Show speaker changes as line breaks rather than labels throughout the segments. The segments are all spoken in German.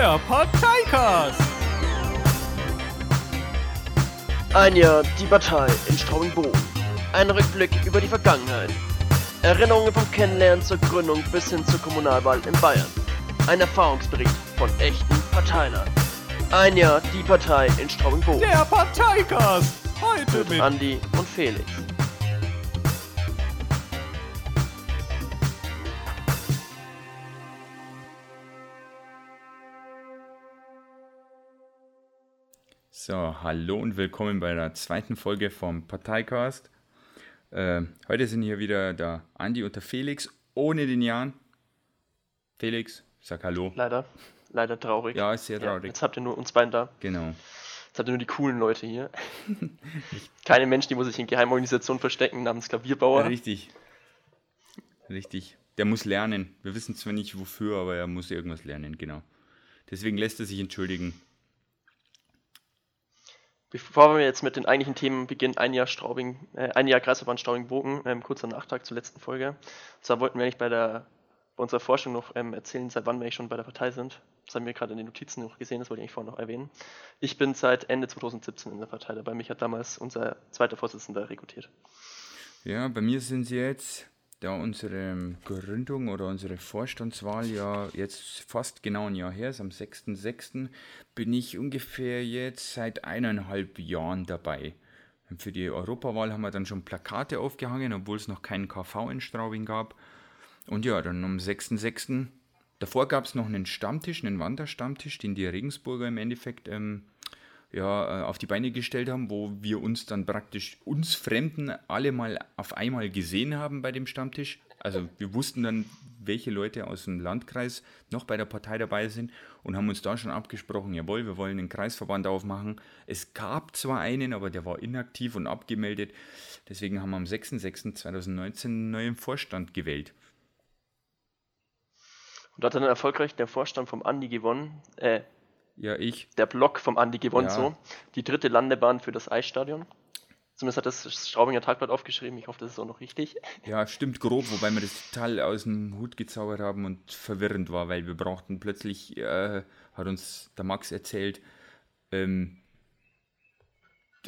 Der Parteicast.
Ein Jahr die Partei in Straubing-Bogen. Ein Rückblick über die Vergangenheit. Erinnerungen vom Kennenlernen zur Gründung bis hin zur Kommunalwahl in Bayern. Ein Erfahrungsbericht von echten Parteilern. Ein Jahr die Partei in Straubing-Bogen.
Der Parteicast. Heute
Mit
mit
Andi und Felix.
So, hallo und willkommen bei der zweiten Folge vom Parteicast. Äh, heute sind hier wieder der Andi und der Felix ohne den Jan. Felix, sag hallo.
Leider, leider traurig.
Ja, ist sehr traurig.
jetzt habt ihr nur uns beiden da.
Genau.
Jetzt habt ihr nur die coolen Leute hier. Keine Menschen, die muss sich in Geheimorganisationen verstecken namens Klavierbauer.
Richtig. Richtig. Der muss lernen. Wir wissen zwar nicht wofür, aber er muss irgendwas lernen, genau. Deswegen lässt er sich entschuldigen.
Bevor wir jetzt mit den eigentlichen Themen beginnen, ein Jahr Straubing, äh, ein Jahr Kreisverband Straubing-Bogen, ähm, kurzer Nachtrag zur letzten Folge. Und zwar wollten wir eigentlich bei der bei unserer Forschung noch ähm, erzählen, seit wann wir eigentlich schon bei der Partei sind. Das haben wir gerade in den Notizen noch gesehen, das wollte ich eigentlich vorhin noch erwähnen. Ich bin seit Ende 2017 in der Partei dabei. Mich hat damals unser zweiter Vorsitzender rekrutiert.
Ja, bei mir sind sie jetzt, da unsere Gründung oder unsere Vorstandswahl ja jetzt fast genau ein Jahr her ist, am 6.6., bin ich ungefähr jetzt seit eineinhalb Jahren dabei. Für die Europawahl haben wir dann schon Plakate aufgehangen, obwohl es noch keinen KV in Straubing gab. Und ja, dann am 6.6. Davor gab es noch einen Stammtisch, einen Wanderstammtisch, den die Regensburger im Endeffekt ähm, ja, äh, auf die Beine gestellt haben, wo wir uns dann praktisch uns Fremden alle mal auf einmal gesehen haben bei dem Stammtisch. Also wir wussten dann, welche Leute aus dem Landkreis noch bei der Partei dabei sind und haben uns da schon abgesprochen, jawohl, wir wollen einen Kreisverband aufmachen. Es gab zwar einen, aber der war inaktiv und abgemeldet. Deswegen haben wir am 6.6.2019 einen neuen Vorstand gewählt.
Und hat dann erfolgreich der Vorstand vom Andi gewonnen, äh,
Ja, ich.
der Block vom Andi gewonnen,
Ja.
so. Die dritte Landebahn für das Eisstadion. Zumindest hat das Straubinger Tagblatt aufgeschrieben. Ich hoffe, das ist auch noch richtig.
Ja, stimmt grob, wobei wir das total aus dem Hut gezaubert haben und verwirrend war, weil wir brauchten plötzlich, äh, hat uns der Max erzählt, ähm,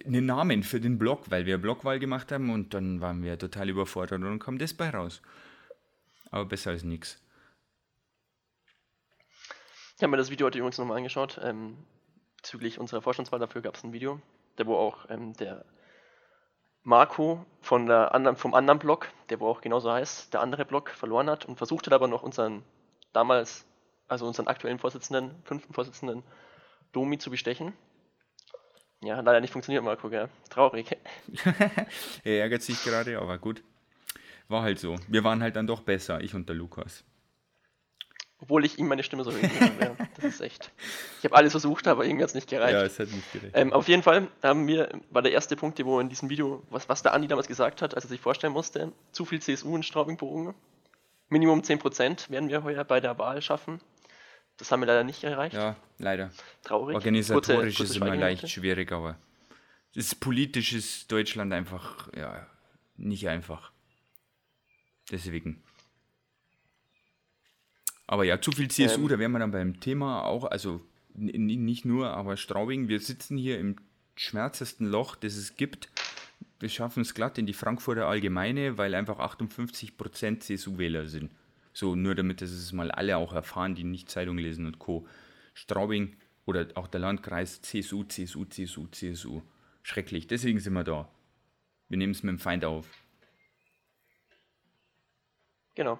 einen Namen für den Blog, weil wir Blogwahl gemacht haben und dann waren wir total überfordert und dann kam das bei raus. Aber besser als nichts.
Ich habe mir das Video heute übrigens nochmal angeschaut. Ähm, bezüglich unserer Vorstandswahl dafür gab es ein Video, der wo auch ähm, der Marco von der anderen, vom anderen Blog, der wo auch genauso heißt, der andere Blog verloren hat und versucht hat aber noch unseren damals, also unseren aktuellen Vorsitzenden, fünften Vorsitzenden Domi zu bestechen. Ja, leider nicht funktioniert, Marco, gell? Traurig.
er ärgert sich gerade, aber gut. War halt so. Wir waren halt dann doch besser, ich und der Lukas.
Obwohl ich ihm meine Stimme so hingegeben wäre. Das ist echt. Ich habe alles versucht, aber irgendwie hat es nicht gereicht.
Ja, es hat nicht gerecht.
Ähm, auf jeden Fall haben wir, war der erste Punkt, wo in diesem Video, was, was der Andi damals gesagt hat, als er sich vorstellen musste, zu viel CSU in Straubing-Bogen. Minimum 10% werden wir heuer bei der Wahl schaffen. Das haben wir leider nicht erreicht.
Ja, leider.
Traurig.
Organisatorisch
Kurze-
ist
kurze
immer leicht schwierig, aber es ist politisch ist Deutschland einfach ja, nicht einfach. Deswegen. Aber ja, zu viel CSU,
Ähm.
da wären wir dann beim Thema auch, also nicht nur, aber Straubing, wir sitzen hier im schwärzesten Loch, das es gibt. Wir schaffen es glatt in die Frankfurter Allgemeine, weil einfach 58% CSU-Wähler sind. So, nur damit das es mal alle auch erfahren, die nicht Zeitung lesen und Co. Straubing oder auch der Landkreis CSU, CSU, CSU, CSU. Schrecklich. Deswegen sind wir da. Wir nehmen es mit dem Feind auf.
Genau.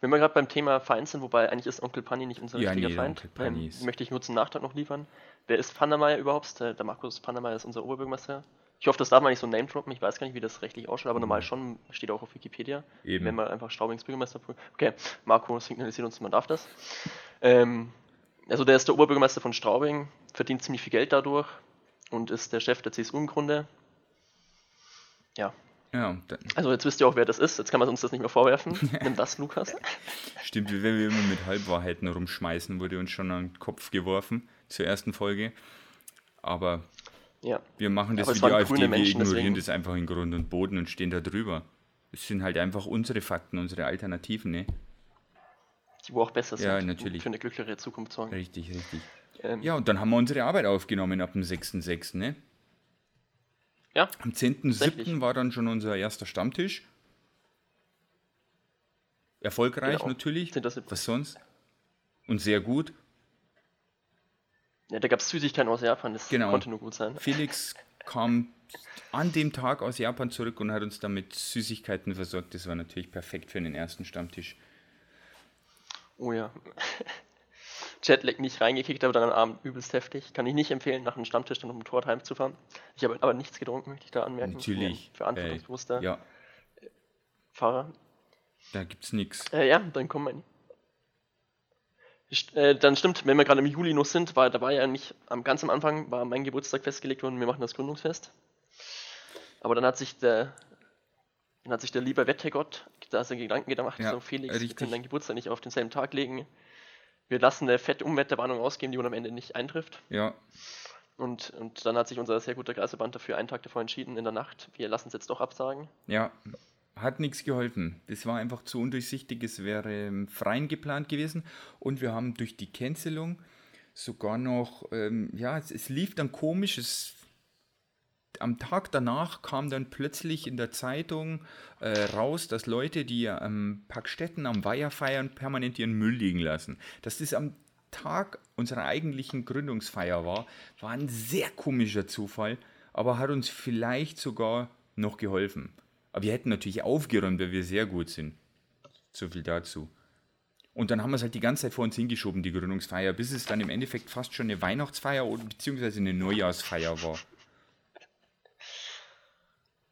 Wenn wir gerade beim Thema Feind sind, wobei eigentlich ist Onkel Panni nicht unser
Ja,
richtiger
nee,
Feind, ähm, möchte ich nur zum Nachtrag noch liefern. Wer ist Pannermeier überhaupt? Der, der Markus Pannermeier ist unser Oberbürgermeister. Ich hoffe, das darf man nicht so name droppen. Ich weiß gar nicht, wie das rechtlich ausschaut, aber normal schon steht auch auf Wikipedia.
Mhm. Eben.
Wenn man einfach Straubings Bürgermeister. Okay, Marco signalisiert uns, man darf das. Ähm, also der ist der Oberbürgermeister von Straubing, verdient ziemlich viel Geld dadurch und ist der Chef der CSU im Grunde. Ja,
Ja,
also jetzt wisst ihr auch, wer das ist. Jetzt kann man uns das nicht mehr vorwerfen. Nimm das, Lukas.
stimmt, wenn wir immer mit Halbwahrheiten rumschmeißen, wurde uns schon an den Kopf geworfen zur ersten Folge. Aber
Ja.
wir machen das
Aber
wie die AfD, wir
Menschen,
ignorieren
deswegen-
das einfach in Grund und Boden und stehen da drüber. Es sind halt einfach unsere Fakten, unsere Alternativen, ne?
die wo auch besser sind.
Ja,
und
natürlich.
Für eine glücklichere Zukunft sorgen.
Richtig, richtig.
Ähm,
Ja, und dann haben wir unsere Arbeit aufgenommen ab dem 6.6., ne?
Ja,
Am 10.7.
Tatsächlich.
war dann schon unser erster Stammtisch. Erfolgreich
Genau.
natürlich.
10.7..
Was sonst? Und sehr gut.
ja, da gab es Süßigkeiten aus Japan, das
Genau.
konnte nur gut sein.
Felix kam an dem Tag aus Japan zurück und hat uns dann mit Süßigkeiten versorgt. Das war natürlich perfekt für den ersten Stammtisch.
Oh ja. Jetlag nicht reingekickt, aber dann am Abend übelst heftig. Kann ich nicht empfehlen, nach einem Stammtisch dann um Motorrad heimzufahren. Ich habe aber nichts getrunken, möchte ich da anmerken.
Natürlich.
ein Verantwortungsbewusster
ja,
Fahrer.
da gibt's nichts.
Äh, ja, dann kommen wir. Äh, dann stimmt, wenn wir gerade im Juli noch sind, war da war ja nicht am ganz am Anfang war mein Geburtstag festgelegt worden, wir machen das Gründungsfest. Aber dann hat sich der dann hat sich der liebe Wettergott da seine Gedanken gemacht,
Ja,
so Felix, wir
richtig.
können deinen Geburtstag nicht auf denselben Tag legen. Wir lassen eine fette Umwetterwarnung ausgeben, die wohl am Ende nicht eintrifft.
Ja,
Und, und dann hat sich unser sehr guter Geisterband dafür einen Tag davor entschieden, in der Nacht, wir lassen es jetzt doch absagen.
ja. Hat nichts geholfen. Das war einfach zu undurchsichtig. Es wäre im Freien geplant gewesen. Und wir haben durch die Cancelung sogar noch, ähm, ja, es, es lief dann komisch. Es, am Tag danach kam dann plötzlich in der Zeitung äh, raus, dass Leute, die am Packstetten am Weiher feiern, permanent ihren Müll liegen lassen. Dass das am Tag unserer eigentlichen Gründungsfeier war, war ein sehr komischer Zufall, aber hat uns vielleicht sogar noch geholfen. Aber wir hätten natürlich aufgeräumt, weil wir sehr gut sind. So viel dazu. Und dann haben wir es halt die ganze Zeit vor uns hingeschoben, die Gründungsfeier, bis es dann im Endeffekt fast schon eine Weihnachtsfeier oder beziehungsweise eine Neujahrsfeier war.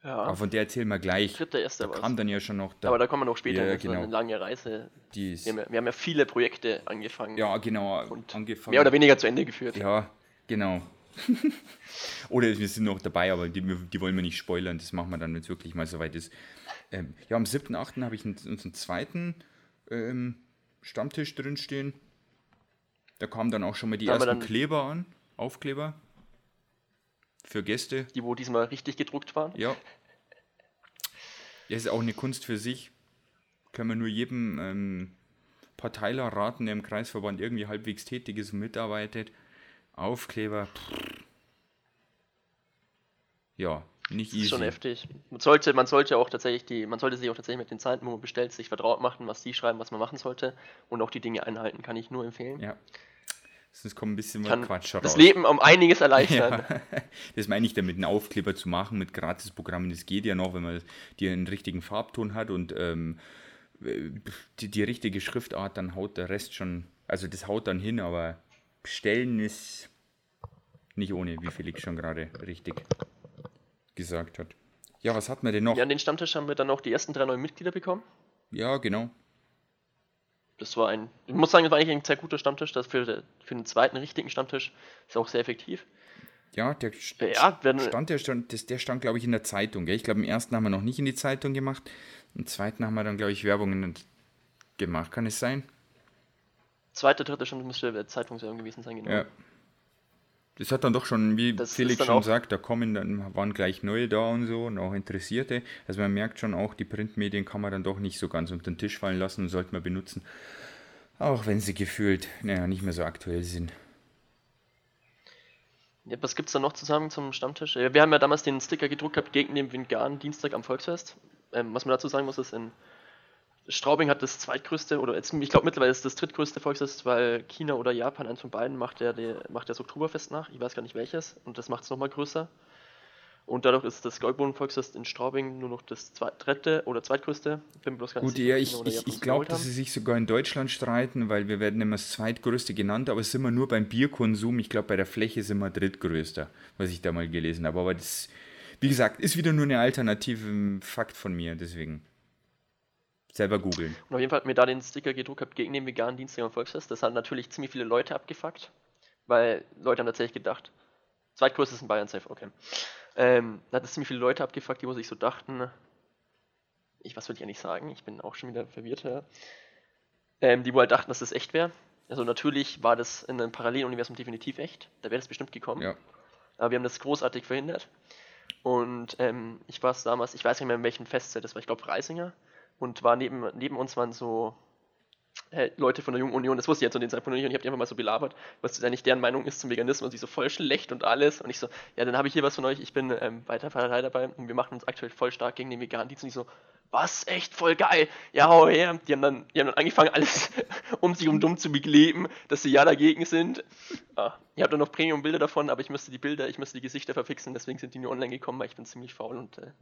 Ja,
Aber von der erzählen wir gleich.
dritter, erster
Da
was.
kam dann ja schon noch der,
Aber da kommen wir noch später,
Ja, genau.
eine lange Reise. Wir haben ja, wir haben ja viele Projekte angefangen
ja genau
und
angefangen.
mehr oder weniger zu Ende geführt.
Ja, genau. oder wir sind noch dabei, aber die, die wollen wir nicht spoilern. Das machen wir dann, wenn es wirklich mal soweit ist. Ähm, ja, am 7.8. habe ich einen- unseren zweiten ähm, Stammtisch drinstehen. Da kamen dann auch schon mal die
Da
ersten Kleber an, Aufkleber. Für Gäste.
Die, wo diesmal richtig gedruckt waren.
Ja. Das ist auch eine Kunst für sich. Können wir nur jedem ähm, Parteiler raten, der im Kreisverband irgendwie halbwegs tätig ist und mitarbeitet. Aufkleber. Ja, nicht
Das ist
easy.
schon heftig. Man sollte, man sollte auch tatsächlich die, man sollte sich auch tatsächlich mit den Zeiten, wo man bestellt, sich vertraut machen, was die schreiben, was man machen sollte und auch die Dinge einhalten, kann ich nur empfehlen.
Ja. Sonst kommt ein bisschen mal
Kann
Quatsch
das
raus.
Leben um einiges erleichtern.
Ja, das meine ich damit, einen Aufkleber zu machen mit Gratisprogrammen. Das geht ja noch, wenn man die einen richtigen Farbton hat und ähm, die, die richtige Schriftart, dann haut der Rest schon, also das haut dann hin, aber bestellen ist nicht ohne, wie Felix schon gerade richtig gesagt hat. Ja, was hat man denn noch?
Ja, an den Stammtisch haben wir dann auch die ersten drei neuen Mitglieder bekommen.
Ja, genau.
Das war ein, ich muss sagen, das war eigentlich ein sehr guter Stammtisch. Das für, für den zweiten richtigen Stammtisch ist auch sehr effektiv.
Ja, der
Ja, wenn,
stand, der stand, das, der stand, glaube ich, in der Zeitung. Gell? Ich glaube, im ersten haben wir noch nicht in die Zeitung gemacht. Im zweiten haben wir dann, glaube ich, Werbung gemacht. Kann es sein?
zweite, dritte Stunde müsste der Zeitungswerbung gewesen sein, genau.
Ja. Das hat dann doch schon, wie
Das
Felix schon sagt, da kommen dann waren gleich neue da und so und auch Interessierte. Also man merkt schon auch, die Printmedien kann man dann doch nicht so ganz unter den Tisch fallen lassen und sollte man benutzen. Auch wenn sie gefühlt, naja, nicht mehr so aktuell sind.
Ja, was gibt's da noch zu sagen zum Stammtisch? Wir haben ja damals den Sticker gedruckt gehabt gegen den Vingan Dienstag am Volksfest. Ähm, was man dazu sagen muss, ist, in Straubing hat das zweitgrößte, oder jetzt, ich glaube mittlerweile ist das drittgrößte Volksfest, weil China oder Japan, eins von beiden, macht ja die, macht das Oktoberfest nach. Ich weiß gar nicht welches. Und das macht es nochmal größer. Und dadurch ist das Goldboden-Volksfest in Straubing nur noch das zweit, dritte oder zweitgrößte. Bin bloß
Gut, ja, ich, ich, ich
es
glaube, dass sie sich sogar in Deutschland streiten, weil wir werden immer das zweitgrößte genannt, aber sind wir nur beim Bierkonsum. Ich glaube, bei der Fläche sind wir drittgrößter, was ich da mal gelesen habe. Aber das, wie gesagt, ist wieder nur eine alternative ähm, Fakt von mir, deswegen selber googeln.
Und auf jeden Fall hat mir da den Sticker gedruckt gehabt gegen den veganen Dienstag am Volksfest. Das hat natürlich ziemlich viele Leute abgefuckt, weil Leute haben tatsächlich gedacht, zweitgrößtes in Bayern safe, okay. Ähm, da hat es ziemlich viele Leute abgefuckt, die wo sich so dachten, ich, was will ich eigentlich sagen? Ich bin auch schon wieder verwirrt, ja. Ähm, die wohl halt dachten, dass das echt wäre. Also natürlich war das in einem Paralleluniversum definitiv echt. Da wäre das bestimmt gekommen.
Ja,
Aber wir haben das großartig verhindert. Und ähm, ich war es damals, ich weiß nicht mehr in welchem Festzelt das war, ich glaube Reisinger. Und war neben, neben uns waren so äh, Leute von der Jungen Union, das wusste ich jetzt zu den Zeitpunkt nicht, und ich habe die einfach mal so belabert, was eigentlich deren Meinung ist zum Veganismus, und sie so voll schlecht und alles. Und ich so, ja, dann habe ich hier was von euch, ich bin ähm, weiter Partei dabei und wir machen uns aktuell voll stark gegen den veganen Dienst. Und ich so, was, echt voll geil, ja, hau her. Die haben dann, die haben dann angefangen, alles um sich um dumm zu bekleben, dass sie ja dagegen sind. Ah, ich habe dann noch Premium-Bilder davon, aber ich müsste die Bilder, ich müsste die Gesichter verfixen, deswegen sind die nur online gekommen, weil ich bin ziemlich faul und äh,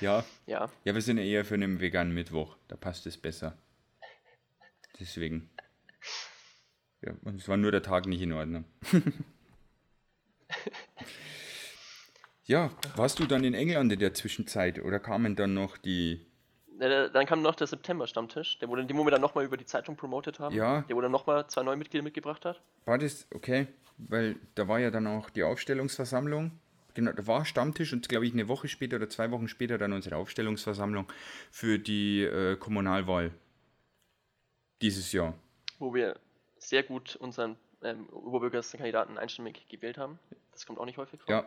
Ja.
ja.
Ja, wir sind ja eher für einen veganen Mittwoch. Da passt es besser. Deswegen. Ja, und es war nur der Tag nicht in Ordnung. ja, warst du dann in England in der Zwischenzeit oder kamen dann noch die.
Dann kam noch der September-Stammtisch, der wurde, den wo wir dann nochmal über die Zeitung promotet haben.
Ja.
Der wo dann nochmal zwei neue Mitglieder mitgebracht hat.
War das okay? Weil da war ja dann auch die Aufstellungsversammlung. Genau, da war Stammtisch und glaube ich eine Woche später oder zwei Wochen später dann unsere Aufstellungsversammlung für die äh, Kommunalwahl dieses Jahr.
wo wir sehr gut unseren ähm, Oberbürgermeisterkandidaten einstimmig gewählt haben. Das kommt auch nicht häufig vor.
Ja.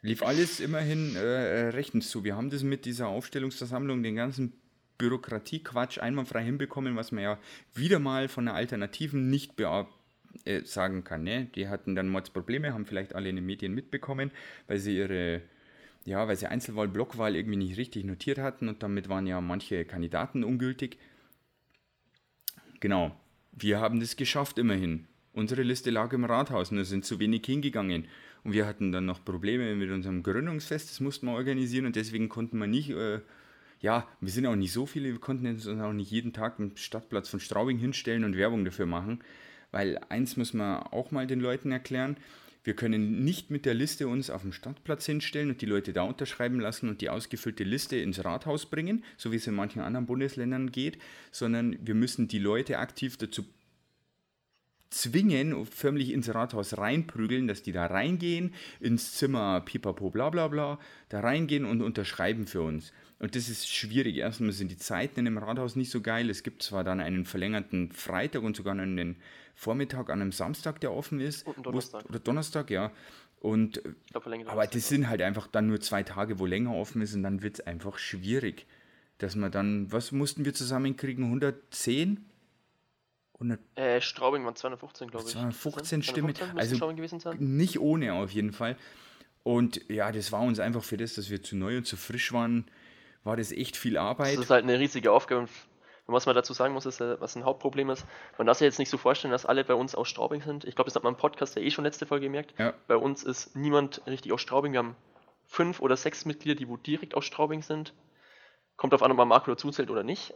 Lief alles immerhin äh, äh, rechtens zu. Wir haben das mit dieser Aufstellungsversammlung, den ganzen Bürokratiequatsch einwandfrei hinbekommen, was man ja wieder mal von der Alternativen nicht bea- äh, sagen kann. Ne? Die hatten dann Mordsprobleme, haben vielleicht alle in den Medien mitbekommen, weil sie ihre ja, weil sie Einzelwahl, Blockwahl irgendwie nicht richtig notiert hatten und damit waren ja manche Kandidaten ungültig. Genau, wir haben das geschafft immerhin. Unsere Liste lag im Rathaus es sind zu wenig hingegangen. Und wir hatten dann noch Probleme mit unserem Gründungsfest, das mussten wir organisieren und deswegen konnten wir nicht, äh, ja, wir sind auch nicht so viele, wir konnten uns auch nicht jeden Tag am Stadtplatz von Straubing hinstellen und Werbung dafür machen. Weil eins muss man auch mal den Leuten erklären, wir können nicht mit der Liste uns auf dem Stadtplatz hinstellen und die Leute da unterschreiben lassen und die ausgefüllte Liste ins Rathaus bringen, so wie es in manchen anderen Bundesländern geht, sondern wir müssen die Leute aktiv dazu zwingen, förmlich ins Rathaus reinprügeln, dass die da reingehen, ins Zimmer pipapo bla bla bla, da reingehen und unterschreiben für uns. Und das ist schwierig. Erstmal sind die Zeiten in dem Rathaus nicht so geil. Es gibt zwar dann einen verlängerten Freitag und sogar einen Vormittag an einem Samstag, der offen ist.
Und Donnerstag.
Oder Donnerstag, ja. Und,
verlängert
aber das sind halt einfach dann nur zwei Tage, wo länger offen ist und dann wird es einfach schwierig. Dass man dann, was mussten wir zusammenkriegen? 110? 100
Äh, Straubing waren 215, glaube ich.
215 Stimmen.
215 müssen
Also
gewesen sein.
nicht ohne auf jeden Fall. Und ja, das war uns einfach für das, dass wir zu neu und zu frisch waren, war das echt viel
Das
Arbeit.
ist halt eine riesige Aufgabe. Und was man dazu sagen muss, ist, äh, was ein Hauptproblem ist, man darf sich jetzt nicht so vorstellen, dass alle bei uns aus Straubing sind. Ich glaube, das hat man im Podcast ja eh schon letzte Folge gemerkt.
Ja.
Bei uns ist niemand richtig aus Straubing. Wir haben fünf oder sechs Mitglieder, die wo direkt aus Straubing sind. Kommt auf an, ob man Marco dazu zählt oder nicht.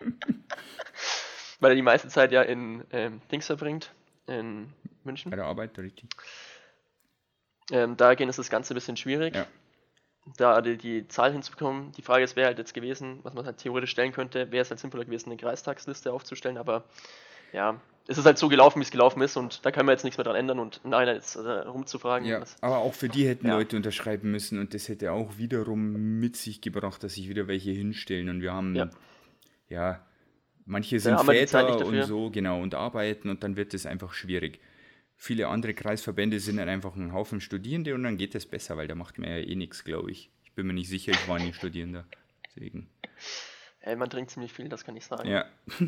Weil er die meiste Zeit ja in ähm, Dings verbringt, in München.
Bei der Arbeit, richtig.
Ähm, dahingehend ist das Ganze ein bisschen schwierig,
Ja.
Da die, Zahl hinzubekommen. Die Frage ist, wäre halt jetzt gewesen, was man halt theoretisch stellen könnte, wäre es halt sinnvoller gewesen, eine Kreistagsliste aufzustellen, aber ja, es ist halt so gelaufen, wie es gelaufen ist und da können wir jetzt nichts mehr dran ändern und nein, jetzt äh, rumzufragen.
Ja, aber auch für die hätten
Ja.
Leute unterschreiben müssen und das hätte auch wiederum mit sich gebracht, dass sich wieder welche hinstellen und wir haben, ja,
Ja.
manche sind
Zeit
Väter und so, genau, und arbeiten und dann wird es einfach schwierig. Viele andere Kreisverbände sind dann einfach ein Haufen Studierende und dann geht es besser, weil da macht man ja eh nichts, glaube ich. Ich bin mir nicht sicher, ich war nie Studierender. Deswegen.
ey, man trinkt ziemlich viel, das kann ich sagen.
Ja.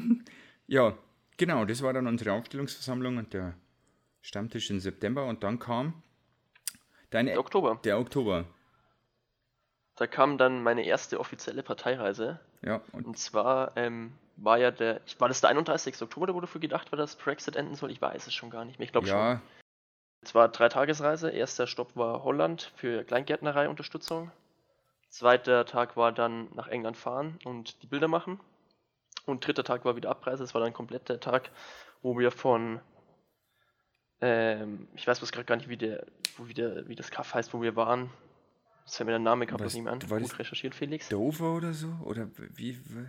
ja, genau, das war dann unsere Aufstellungsversammlung und der Stammtisch im September und dann kam deine,
Der Oktober,
der Oktober.
da kam dann meine erste offizielle Parteireise
Ja, und
und zwar ähm, war ja der, ich- war das der 31. Oktober, wo dafür gedacht war, dass Brexit enden soll? Ich weiß es schon gar nicht mehr, ich glaube schon.
ja,
Es war drei Tagesreise. Erster Stopp war Holland für Kleingärtnerei-Unterstützung. Zweiter Tag war dann nach England fahren und die Bilder machen. Und dritter Tag war wieder Abreise. Es war dann komplett der Tag, wo wir von, ähm, ich weiß was gerade gar nicht, wie, der, wo wieder, wie das Kaff heißt, wo wir waren. Das fällt mir der Name gerade nicht mehr an.
war
Gut recherchiert, Felix.
Dover oder so? Oder wie? wie-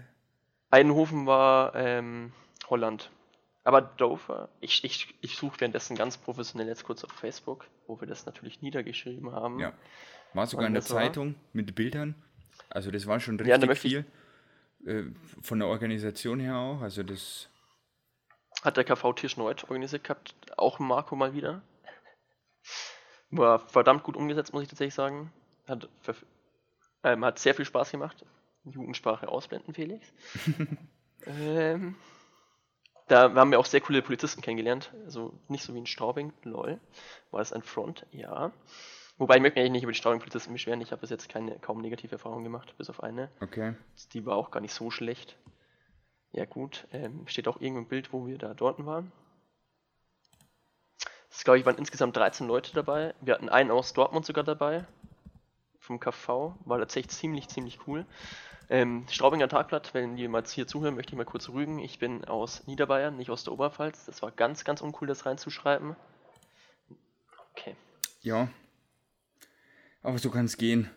Eidenhofen war ähm, Holland. Aber Dover, ich, ich, ich suche währenddessen ganz professionell jetzt kurz auf Facebook, wo wir das natürlich niedergeschrieben haben.
Ja. War sogar in der
das war?
Zeitung mit Bildern. Also das war schon
Ja,
richtig
ich-
viel. Äh, Von der Organisation her auch. Also das.
Hat der KV Tirschneuth organisiert gehabt, auch Marco mal wieder. War verdammt gut umgesetzt, muss ich tatsächlich sagen. Hat, ähm, hat sehr viel Spaß gemacht. Jugendsprache ausblenden, Felix. Ähm, da haben wir auch sehr coole Polizisten kennengelernt. Also nicht so wie in Straubing, lol. War das ein Front? Ja. Wobei ich möchte mich eigentlich nicht über die Straubing-Polizisten beschweren. Ich habe bis jetzt keine kaum negative Erfahrungen gemacht, bis auf eine.
Okay.
Die war auch gar nicht so schlecht. Ja gut, ähm, steht auch irgendwo im Bild, wo wir da dort waren. Es glaube ich waren insgesamt 13 Leute dabei. Wir hatten einen aus Dortmund sogar dabei. Vom KV. War tatsächlich ziemlich, ziemlich cool. Ähm, Straubinger Tagblatt, wenn mal hier zuhören, möchte ich mal kurz rügen. Ich bin aus Niederbayern, nicht aus der Oberpfalz. Das war ganz, ganz uncool, das reinzuschreiben. Okay.
Ja. Aber so kann es gehen.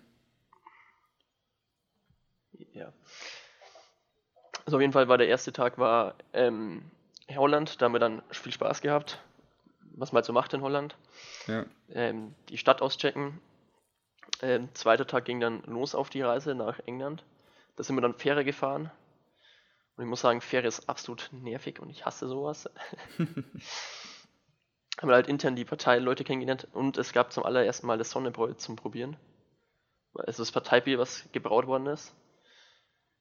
Ja. Also auf jeden Fall war der erste Tag war ähm, Holland, da haben wir dann viel Spaß gehabt, was man halt so macht in Holland.
Ja.
Ähm, die Stadt auschecken. Ähm, zweiter Tag ging dann los auf die Reise nach England. Da sind wir dann Fähre gefahren. Und ich muss sagen, Fähre ist absolut nervig und ich hasse sowas. haben wir halt intern die Parteileute kennengelernt und es gab zum allerersten Mal das Sonnebräu zum Probieren. Also das Parteibier, was gebraut worden ist.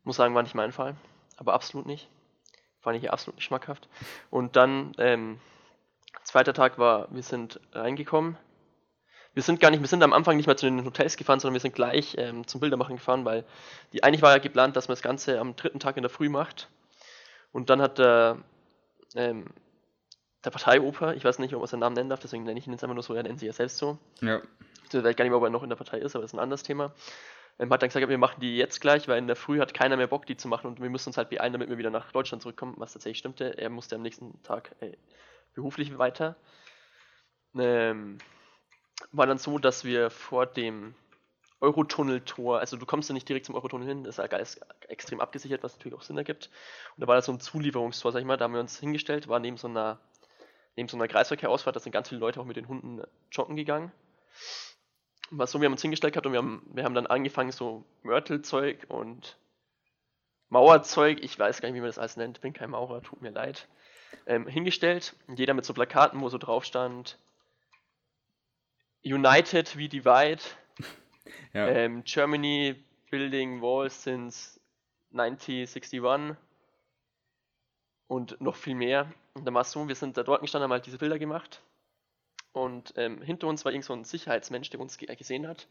Muss sagen, war nicht mein Fall, aber absolut nicht. Fand ich hier absolut nicht schmackhaft. Und dann, ähm, zweiter Tag war, wir sind reingekommen. Wir sind gar nicht, wir sind am Anfang nicht mehr zu den Hotels gefahren, sondern wir sind gleich ähm, zum Bildermachen gefahren, weil die eigentlich war ja geplant, dass man das Ganze am dritten Tag in der Früh macht. Und dann hat der, ähm, der Parteioper, ich weiß nicht, ob man seinen Namen nennen darf, deswegen nenne ich ihn jetzt einfach nur so, er nennt sich ja selbst so.
Ja.
Ich weiß gar nicht mehr, ob er noch in der Partei ist, aber das ist ein anderes Thema. Ähm, hat dann gesagt, wir machen die jetzt gleich, weil in der Früh hat keiner mehr Bock, die zu machen und wir müssen uns halt beeilen, damit wir wieder nach Deutschland zurückkommen, was tatsächlich stimmte. Er musste am nächsten Tag äh, beruflich weiter. Ähm, war dann so, dass wir vor dem Eurotunneltor, also du kommst ja nicht direkt zum Eurotunnel hin, das ist alles extrem abgesichert, was natürlich auch Sinn ergibt. Und da war da so ein Zulieferungstor, sag ich mal, da haben wir uns hingestellt, war neben so einer, neben so einer Kreisverkehrausfahrt, da sind ganz viele Leute auch mit den Hunden joggen gegangen. War so, wir haben uns hingestellt gehabt und wir haben, wir haben dann angefangen, so Mörtelzeug und Mauerzeug, ich weiß gar nicht, wie man das alles nennt, bin kein Maurer, tut mir leid, ähm, hingestellt. Jeder mit so Plakaten, wo so drauf stand, United we divide,
Ja.
ähm, Germany building walls since 1961 und noch viel mehr. Und dann war es so, wir sind da dort gestanden, haben halt diese Bilder gemacht und ähm, hinter uns war irgend so ein Sicherheitsmensch, der uns ge gesehen hat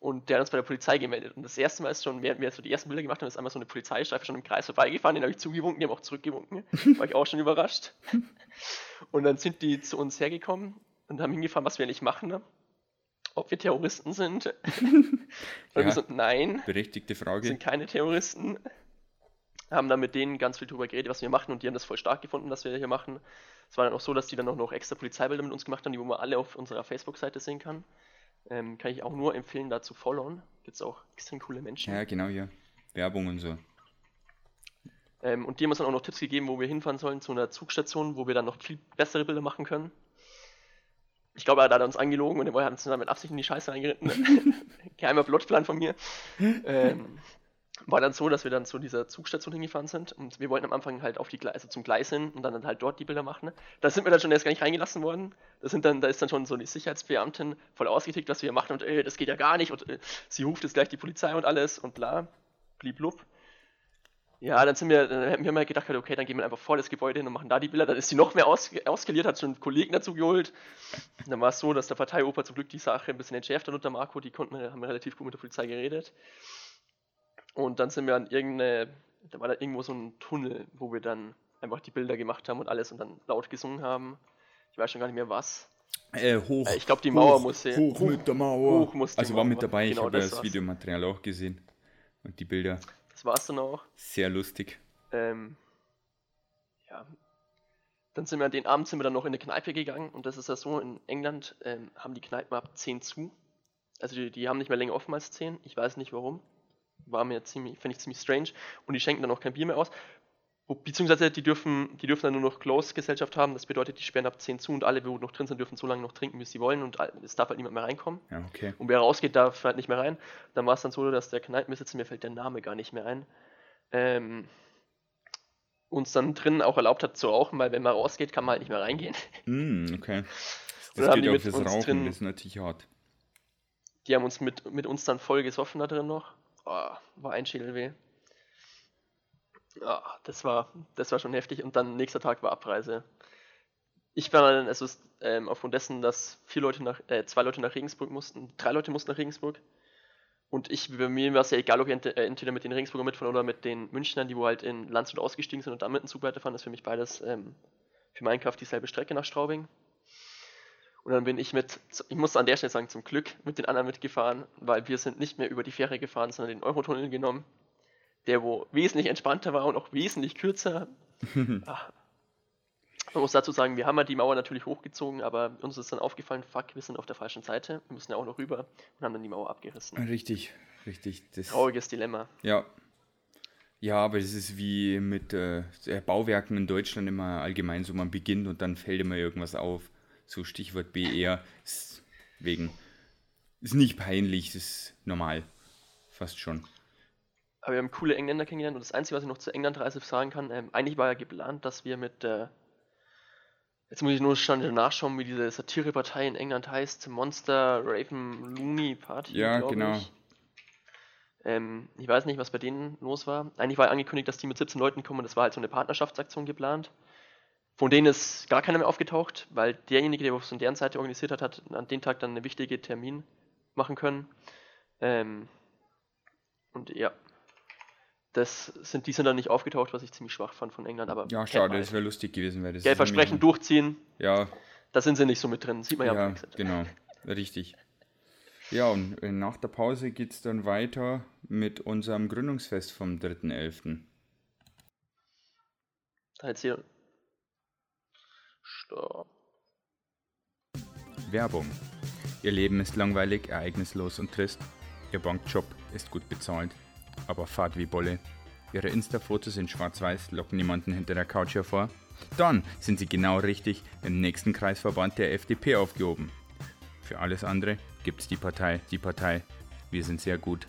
und der hat uns bei der Polizei gemeldet. Und das erste Mal ist schon, während wir so die ersten Bilder gemacht haben, ist einmal so eine Polizeistreife schon im Kreis vorbeigefahren, den habe ich zugewunken, die haben auch zurückgewunken, war ich auch schon überrascht. Und dann sind die zu uns hergekommen und haben hingefahren, was wir nicht machen, ne? ob wir Terroristen sind. und
Ja.
wir sind, nein,
Berechtigte
wir
Frage.
sind keine Terroristen. Haben dann mit denen ganz viel drüber geredet, was wir machen und die haben das voll stark gefunden, was wir hier machen. Es war dann auch so, dass die dann auch noch extra Polizeibilder mit uns gemacht haben, die man alle auf unserer Facebook-Seite sehen kann. Ähm, kann ich auch nur empfehlen, da zu followen. Gibt es auch extrem coole Menschen.
Ja, genau, ja. Werbung und so.
Ähm, und die haben uns dann auch noch Tipps gegeben, wo wir hinfahren sollen zu einer Zugstation, wo wir dann noch viel bessere Bilder machen können. Ich glaube, er hat uns angelogen und er hat uns dann mit Absicht in die Scheiße reingeritten. Geheimer Plotplan von mir. Ähm, war dann so, dass wir dann zu dieser Zugstation hingefahren sind und wir wollten am Anfang halt auf die Gleise, also zum Gleis hin und dann halt dort die Bilder machen. Da sind wir dann schon erst gar nicht reingelassen worden. Da, sind dann, da ist dann schon so die Sicherheitsbeamtin voll ausgetickt, was wir hier machen und äh, das geht ja gar nicht und äh, sie ruft jetzt gleich die Polizei und alles und bla, bliblub. Ja, dann sind wir, dann haben wir mal gedacht, okay, dann gehen wir einfach vor das Gebäude hin und machen da die Bilder. Dann ist sie noch mehr aus, ausgeliert, hat schon Kollegen dazu geholt. Und dann war es so, dass der Parteioper zum Glück die Sache ein bisschen entschärft hat unter Marco. Die konnten, haben relativ gut mit der Polizei geredet. Und dann sind wir an irgendeine, da war da irgendwo so ein Tunnel, wo wir dann einfach die Bilder gemacht haben und alles und dann laut gesungen haben. Ich weiß schon gar nicht mehr was.
Äh, hoch.
Äh, ich glaub, die Mauer
hoch,
muss
Hoch,
hoch-
mit der Mauer.
hoch muss die
also war mit
Mauer.
dabei, ich
Genau,
habe
das
das. Videomaterial auch gesehen. Und die Bilder.
Das war's dann auch.
Sehr lustig.
Ähm, ja. Dann sind wir an den Abend sind wir dann noch in eine Kneipe gegangen und das ist ja so, in England ähm, haben die Kneipen ab 10 zu. Also die, die haben nicht mehr länger offen als 10. Ich weiß nicht warum. War mir ziemlich, finde ich ziemlich strange. Und die schenken dann auch kein Bier mehr aus. Wo, beziehungsweise die dürfen, die dürfen dann nur noch Close-Gesellschaft haben. Das bedeutet, die sperren ab 10 zu und alle, die noch drin sind, dürfen so lange noch trinken, bis sie wollen und es darf halt niemand mehr reinkommen.
Ja, okay.
Und wer rausgeht, darf halt nicht mehr rein. Dann war es dann so, dass der Kneipenbesitzer, mir fällt der Name gar nicht mehr ein, ähm, uns dann drin auch erlaubt hat zu rauchen, weil wenn man rausgeht, kann man halt nicht mehr reingehen.
Mm, okay. Das geht auch
mit
fürs Rauchen,
drin-
das ist natürlich hart.
Die haben uns mit, mit uns dann voll gesoffen da drin noch. Oh, war ein Schädelweh. Ja, das war, das war schon heftig. Und dann nächster Tag war Abreise. Ich war dann, also ähm, aufgrund dessen, dass vier Leute nach, äh, zwei Leute nach Regensburg mussten, drei Leute mussten nach Regensburg. Und ich, bei mir war es ja egal, ob ich ent äh, entweder mit den Regensburger mitfahren oder mit den Münchnern, die wo halt in Landshut ausgestiegen sind und dann mit dem Zug weiterfahren. Das ist für mich beides ähm, für meinen Kraft dieselbe Strecke nach Straubing. Und dann bin ich mit, ich muss an der Stelle sagen, zum Glück mit den anderen mitgefahren, weil wir sind nicht mehr über die Fähre gefahren, sondern den Eurotunnel genommen, der wo wesentlich entspannter war und auch wesentlich kürzer. Ach, man muss dazu sagen, wir haben ja die Mauer natürlich hochgezogen, aber uns ist dann aufgefallen, fuck, wir sind auf der falschen Seite, wir müssen ja auch noch rüber und haben dann die Mauer abgerissen.
Richtig, richtig. Das,
Trauriges Dilemma.
ja. Ja, aber es ist wie mit äh, Bauwerken in Deutschland immer allgemein so, man beginnt und dann fällt immer irgendwas auf. So Stichwort BR. Ist wegen. Ist nicht peinlich, ist normal. Fast schon.
Aber wir haben coole Engländer kennengelernt und das Einzige, was ich noch zur Englandreise sagen kann, ähm, eigentlich war ja geplant, dass wir mit der, jetzt muss ich nur schnell nachschauen, wie diese Satirepartei in England heißt, Monster Raven Looney Party.
Ja, genau.
Ich. Ähm, ich weiß nicht, was bei denen los war. Eigentlich war angekündigt, dass die mit 17 Leuten kommen und das war halt so eine Partnerschaftsaktion geplant. Von denen ist gar keiner mehr aufgetaucht, weil derjenige, der es von deren Seite organisiert hat, hat an dem Tag dann einen wichtigen Termin machen können. Ähm, und ja, das sind, die sind dann nicht aufgetaucht, was ich ziemlich schwach fand von England. Aber
Ja, schade, das wäre lustig gewesen. Weil das nämlich
Versprechen durchziehen,
Ja,
da sind sie nicht so mit drin. Sieht man ja,
ja, genau. Richtig. Ja, und äh, nach der Pause geht es dann weiter mit unserem Gründungsfest vom 3.11.
Da jetzt hier. Stopp.
Werbung. Ihr Leben ist langweilig, ereignislos und trist. Ihr Bankjob ist gut bezahlt, aber fad wie Bolle. Ihre Insta-Fotos in schwarz-weiß locken niemanden hinter der Couch hervor. Dann sind Sie genau richtig im nächsten Kreisverband der FDP aufgehoben. Für alles andere gibt's die Partei, die Partei. Wir sind sehr gut.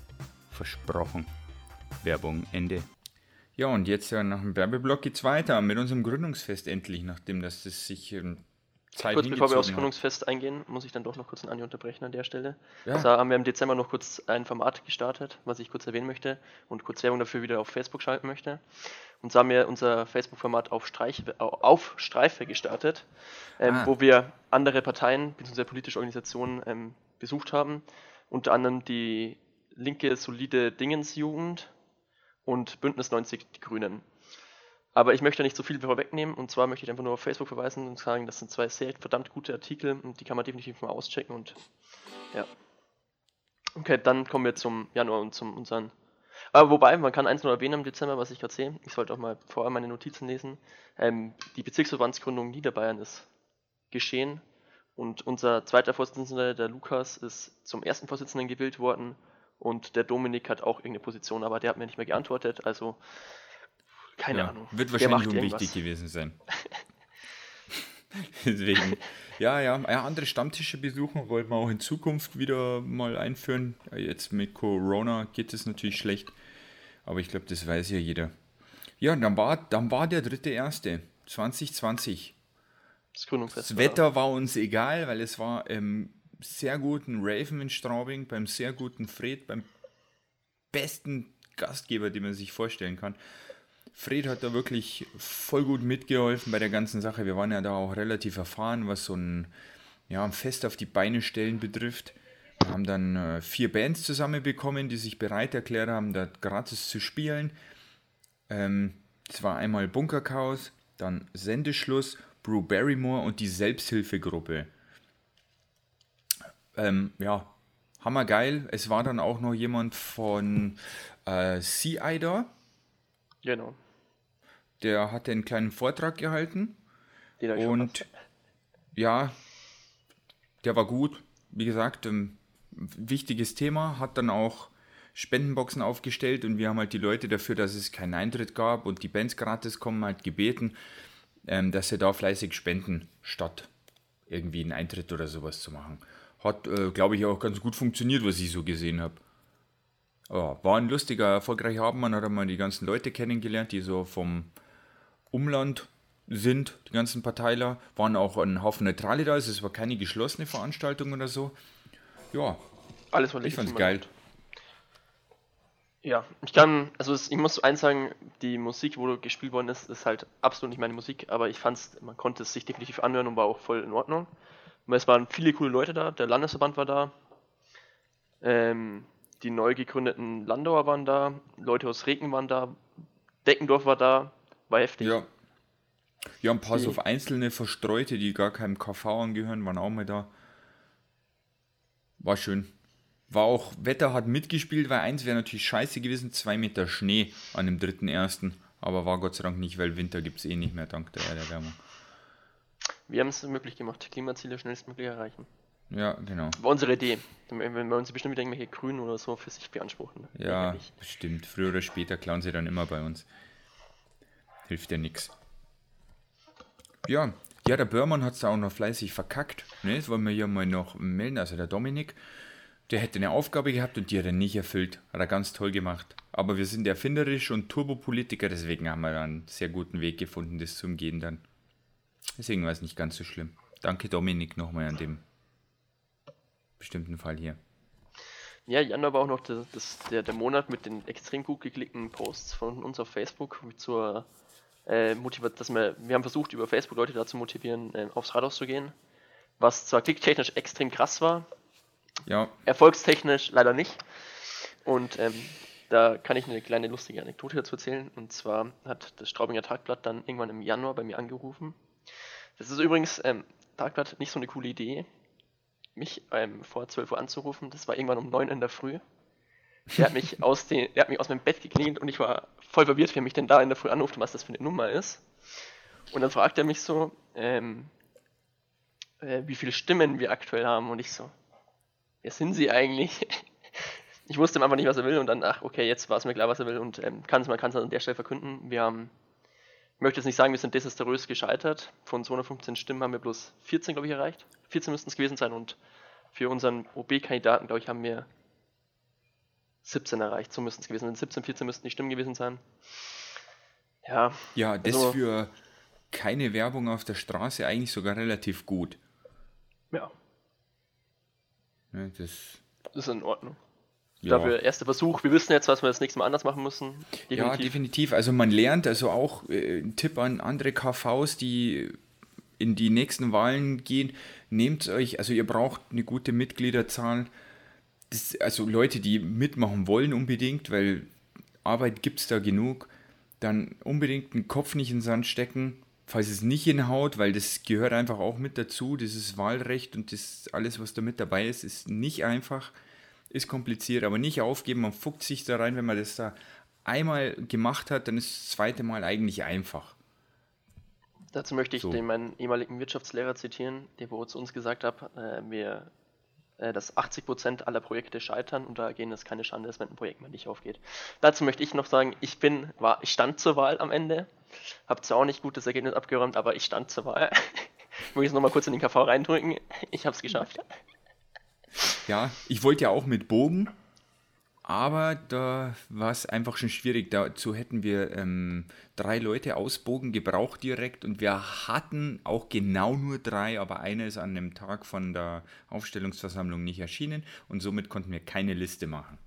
Versprochen. Werbung Ende. Ja, und jetzt ja nach dem Werbeblock geht's weiter mit unserem Gründungsfest endlich, nachdem das, das sich ähm, Zeit
Kurz bevor wir aufs. Gründungsfest eingehen, muss ich dann doch noch kurz einen Andi unterbrechen an der Stelle.
Ja.
Da haben wir im Dezember noch kurz ein Format gestartet, was ich kurz erwähnen möchte und kurz Werbung dafür wieder auf Facebook schalten möchte. Und so haben wir unser Facebook-Format auf, Streich, auf Streife gestartet, ähm,
Ah.
wo wir andere Parteien bzw. politische Organisationen ähm, besucht haben. Unter anderem die linke solide Dingensjugend und Bündnis 90 die Grünen. Aber ich möchte nicht so viel vorwegnehmen und zwar möchte ich einfach nur auf Facebook verweisen und sagen, das sind zwei sehr verdammt gute Artikel und die kann man definitiv mal auschecken und ja. Okay, dann kommen wir zum Januar und zum unseren. Aber wobei, man kann eins nur erwähnen im Dezember, was ich gerade sehe. Ich sollte auch mal vorher meine Notizen lesen. Ähm, die Bezirksverbandsgründung Niederbayern ist geschehen und unser zweiter Vorsitzender, der Lukas, ist zum ersten Vorsitzenden gewählt worden und der Dominik hat auch irgendeine Position, aber der hat mir nicht mehr geantwortet, also keine
Ja,
Ahnung.
Wird wahrscheinlich unwichtig gewesen sein. Deswegen, ja, ja, ja, andere Stammtische besuchen wollten wir auch in Zukunft wieder mal einführen. Jetzt mit Corona geht es natürlich schlecht, aber ich glaube, das weiß ja jeder. Ja, dann war, dann war der dritte erste, 2020.
Das.
Das Wetter war uns egal, weil es war im sehr guten Raven in Straubing, beim sehr guten Fred, beim besten Gastgeber, den man sich vorstellen kann. Fred hat da wirklich voll gut mitgeholfen bei der ganzen Sache. Wir waren ja da auch relativ erfahren, was so ein, ja, Fest auf die Beine stellen betrifft. Wir haben dann äh, vier Bands zusammenbekommen, die sich bereit erklärt haben, da gratis zu spielen. Ähm, das war einmal Bunkerchaos, dann Sendeschluss, Brew Barrymore und die Selbsthilfegruppe. Ähm, ja, hammergeil. Es war dann auch noch jemand von äh, Sea da,
Genau.
Der hatte einen kleinen Vortrag gehalten.
Den schon
Und ja, der war gut. Wie gesagt, ähm, wichtiges Thema. Hat dann auch Spendenboxen aufgestellt und wir haben halt die Leute dafür, dass es keinen Eintritt gab und die Bands gratis kommen, halt gebeten, ähm, dass sie da fleißig spenden, statt irgendwie einen Eintritt oder sowas zu machen. Hat, äh, glaube ich, auch ganz gut funktioniert, was ich so gesehen habe. Ja, war ein lustiger, erfolgreicher Abend. Man hat einmal die ganzen Leute kennengelernt, die so vom Umland sind, die ganzen Parteiler. Waren auch ein Haufen Neutrale da, also es war keine geschlossene Veranstaltung oder so. Ja,
Alles war
ich fand's geil.
Ja, ich kann, also es, ich muss eins sagen, die Musik, wo gespielt worden ist, ist halt absolut nicht meine Musik, aber ich fand's, man konnte es sich definitiv anhören und war auch voll in Ordnung. Und es waren viele coole Leute da, der Landesverband war da, ähm, die neu gegründeten Landauer waren da, Leute aus Regen waren da, Deckendorf war da, war heftig.
Ja. Ja, ein paar so einzelne Verstreute, die gar keinem KV angehören, waren auch mal da. War schön. War auch, Wetter hat mitgespielt, weil eins wäre natürlich scheiße gewesen, zwei Meter Schnee an dem 3.1. Aber war Gott sei Dank nicht, weil Winter gibt es eh nicht mehr, dank der Erderwärmung.
Wir haben es möglich gemacht, Klimaziele schnellstmöglich erreichen.
Ja, genau.
War unsere Idee. Wenn wir uns bestimmt wieder irgendwelche Grün oder so für sich beanspruchen.
Ja, bestimmt. Früher oder später klauen sie dann immer bei uns. Hilft ja nix. Ja, ja, der Börmann hat es auch noch fleißig verkackt. Ne? Das wollen wir ja mal noch melden. Also der Dominik, der hätte eine Aufgabe gehabt und die hat er nicht erfüllt. Hat er ganz toll gemacht. Aber wir sind erfinderisch und Turbopolitiker, deswegen haben wir da einen sehr guten Weg gefunden, das zu umgehen dann. Deswegen war es nicht ganz so schlimm. Danke Dominik nochmal an dem bestimmten Fall hier.
Ja, Januar war auch noch das, das, der, der Monat mit den extrem gut geklickten Posts von uns auf Facebook zur äh, motiviert, dass wir, wir haben versucht, über Facebook Leute dazu motivieren, äh, aufs Rathaus zu gehen. Was zwar klicktechnisch extrem krass war,
Ja,
erfolgstechnisch leider nicht. Und ähm, da kann ich eine kleine lustige Anekdote dazu erzählen. Und zwar hat das Straubinger Tagblatt dann irgendwann im Januar bei mir angerufen. Das ist übrigens, ähm, Tagblatt, nicht so eine coole Idee, mich ähm, vor 12 Uhr anzurufen. Das war irgendwann um 9 Uhr in der Früh. Der hat mich aus, den, der hat mich aus meinem Bett geklingelt und ich war voll verwirrt, wer mich denn da in der Früh anruft und was das für eine Nummer ist. Und dann fragt er mich so, ähm, äh, wie viele Stimmen wir aktuell haben. Und ich so, wer sind sie eigentlich? Ich wusste einfach nicht, was er will und dann, ach, okay, jetzt war es mir klar, was er will und ähm, kann es man kann es an der Stelle verkünden. Wir haben, ich möchte jetzt nicht sagen, wir sind desaströs gescheitert. Von 215 Stimmen haben wir bloß 14, glaube ich, erreicht. 14 müssten es gewesen sein und für unseren OB-Kandidaten, glaube ich, haben wir 17 erreicht. So müssten es gewesen sein. 17, 14 müssten die Stimmen gewesen sein. Ja,
ja, das
Also-
für keine Werbung auf der Straße eigentlich sogar relativ gut.
ja,
Ne, das,
ist in Ordnung.
ja.
Dafür erster Versuch. Wir wissen jetzt, was wir das nächste Mal anders machen müssen.
Ja, definitiv. Also man lernt, also auch äh, ein Tipp an andere KVs, die in die nächsten Wahlen gehen, nehmt euch, also ihr braucht eine gute Mitgliederzahl. Das, also Leute, die mitmachen wollen unbedingt, weil Arbeit gibt es da genug, dann unbedingt den Kopf nicht in den Sand stecken, falls es nicht hinhaut, weil das gehört einfach auch mit dazu, dieses Wahlrecht und das alles, was da mit dabei ist, ist nicht einfach, ist kompliziert, aber nicht aufgeben, man fuckt sich da rein, wenn man das da einmal gemacht hat, dann ist das zweite Mal eigentlich einfach.
Dazu möchte ich
So.
den meinen ehemaligen Wirtschaftslehrer zitieren, der wo zu uns gesagt hat, äh, wir, dass 80% aller Projekte scheitern und dagegen ist keine Schande, ist, wenn ein Projekt mal nicht aufgeht. Dazu möchte ich noch sagen, ich bin, war, ich stand zur Wahl am Ende, habe zwar auch nicht gut das Ergebnis abgeräumt, aber ich stand zur Wahl. ich muss nochmal kurz in den KV reindrücken, ich habe es geschafft.
Ja, ich wollte ja auch mit Bogen, aber da war es einfach schon schwierig. Dazu hätten wir ähm, drei Leute aus Bogen gebraucht direkt und wir hatten auch genau nur drei, aber einer ist an dem Tag von der Aufstellungsversammlung nicht erschienen und somit konnten wir keine Liste machen.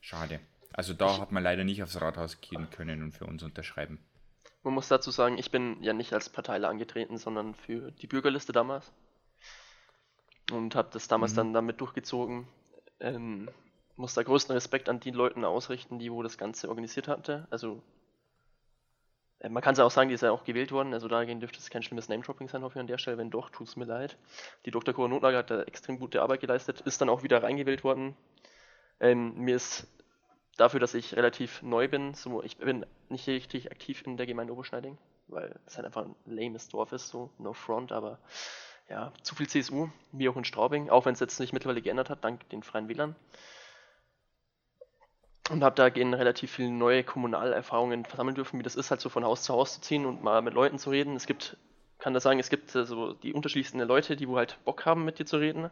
Schade. Also da hat man leider nicht aufs Rathaus gehen können und für uns unterschreiben.
Man muss dazu sagen, ich bin ja nicht als Parteiler angetreten, sondern für die Bürgerliste damals. Und habe das damals
Mhm.
dann damit durchgezogen. Ähm, muss da größten Respekt an die Leuten ausrichten, die wo das Ganze organisiert hatte. Also äh, man kann es ja auch sagen, die ist ja auch gewählt worden. Also dagegen dürfte es kein schlimmes Name-Dropping sein, hoffe ich an der Stelle. Wenn doch, tut es mir leid. Die Dr. Cora Notlager hat da extrem gute Arbeit geleistet, ist dann auch wieder reingewählt worden. Ähm, mir ist dafür, dass ich relativ neu bin, so, ich bin nicht richtig aktiv in der Gemeinde Oberschneiding, weil es halt einfach ein lames Dorf ist, so no front, aber ja, zu viel CSU, wie auch in Straubing, auch wenn es jetzt sich mittlerweile geändert hat, dank den Freien Wählern. Und habe da gehen relativ viele neue Kommunalerfahrungen sammeln dürfen, wie das ist, halt so von Haus zu Haus zu ziehen und mal mit Leuten zu reden. Es gibt, kann das sagen, es gibt äh, so die unterschiedlichsten Leute, die wo halt Bock haben, mit dir zu reden.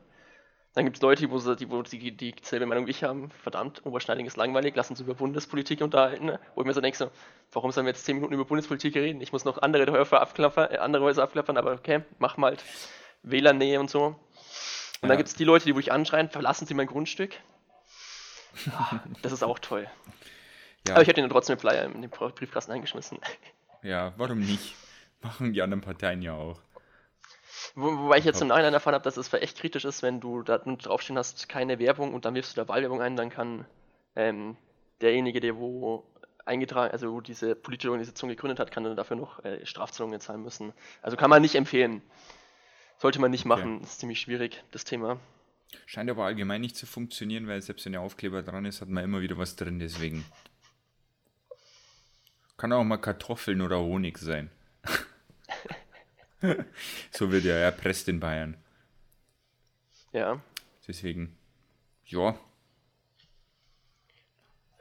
Dann gibt es Leute, die, wo sie, die, wo die, die dieselbe Meinung wie ich haben. Verdammt, Oberschneiding ist langweilig, lass uns über Bundespolitik unterhalten. ne? Wo ich mir so denke, so, warum sollen wir jetzt 10 Minuten über Bundespolitik reden? Ich muss noch andere Häuser abklappern, äh, andere Häuser abklappern, aber okay, mach mal halt Wählernähe und so. Und
Ja.
dann gibt es die Leute, die wo ich anschreien, verlassen Sie mein Grundstück. Das ist auch toll.
Ja,
Aber ich hätte ihn trotzdem mit Flyer in den Briefkasten eingeschmissen.
ja, warum nicht? Machen die anderen Parteien ja auch.
Wo, wobei ich jetzt im Nachhinein erfahren habe, dass es echt kritisch ist, wenn du da draufstehen hast, keine Werbung und dann wirfst du da Wahlwerbung ein, dann kann ähm, derjenige, der wo eingetragen, also wo diese politische Organisation gegründet hat, kann dann dafür noch äh, Strafzahlungen zahlen müssen. Also kann man nicht empfehlen. Sollte man nicht machen, ist ziemlich schwierig, das Thema.
Scheint aber allgemein nicht zu funktionieren, weil selbst wenn der Aufkleber dran ist, hat man immer wieder was drin, deswegen. Kann auch mal Kartoffeln oder Honig sein. so wird ja erpresst in Bayern.
Ja.
Deswegen, ja.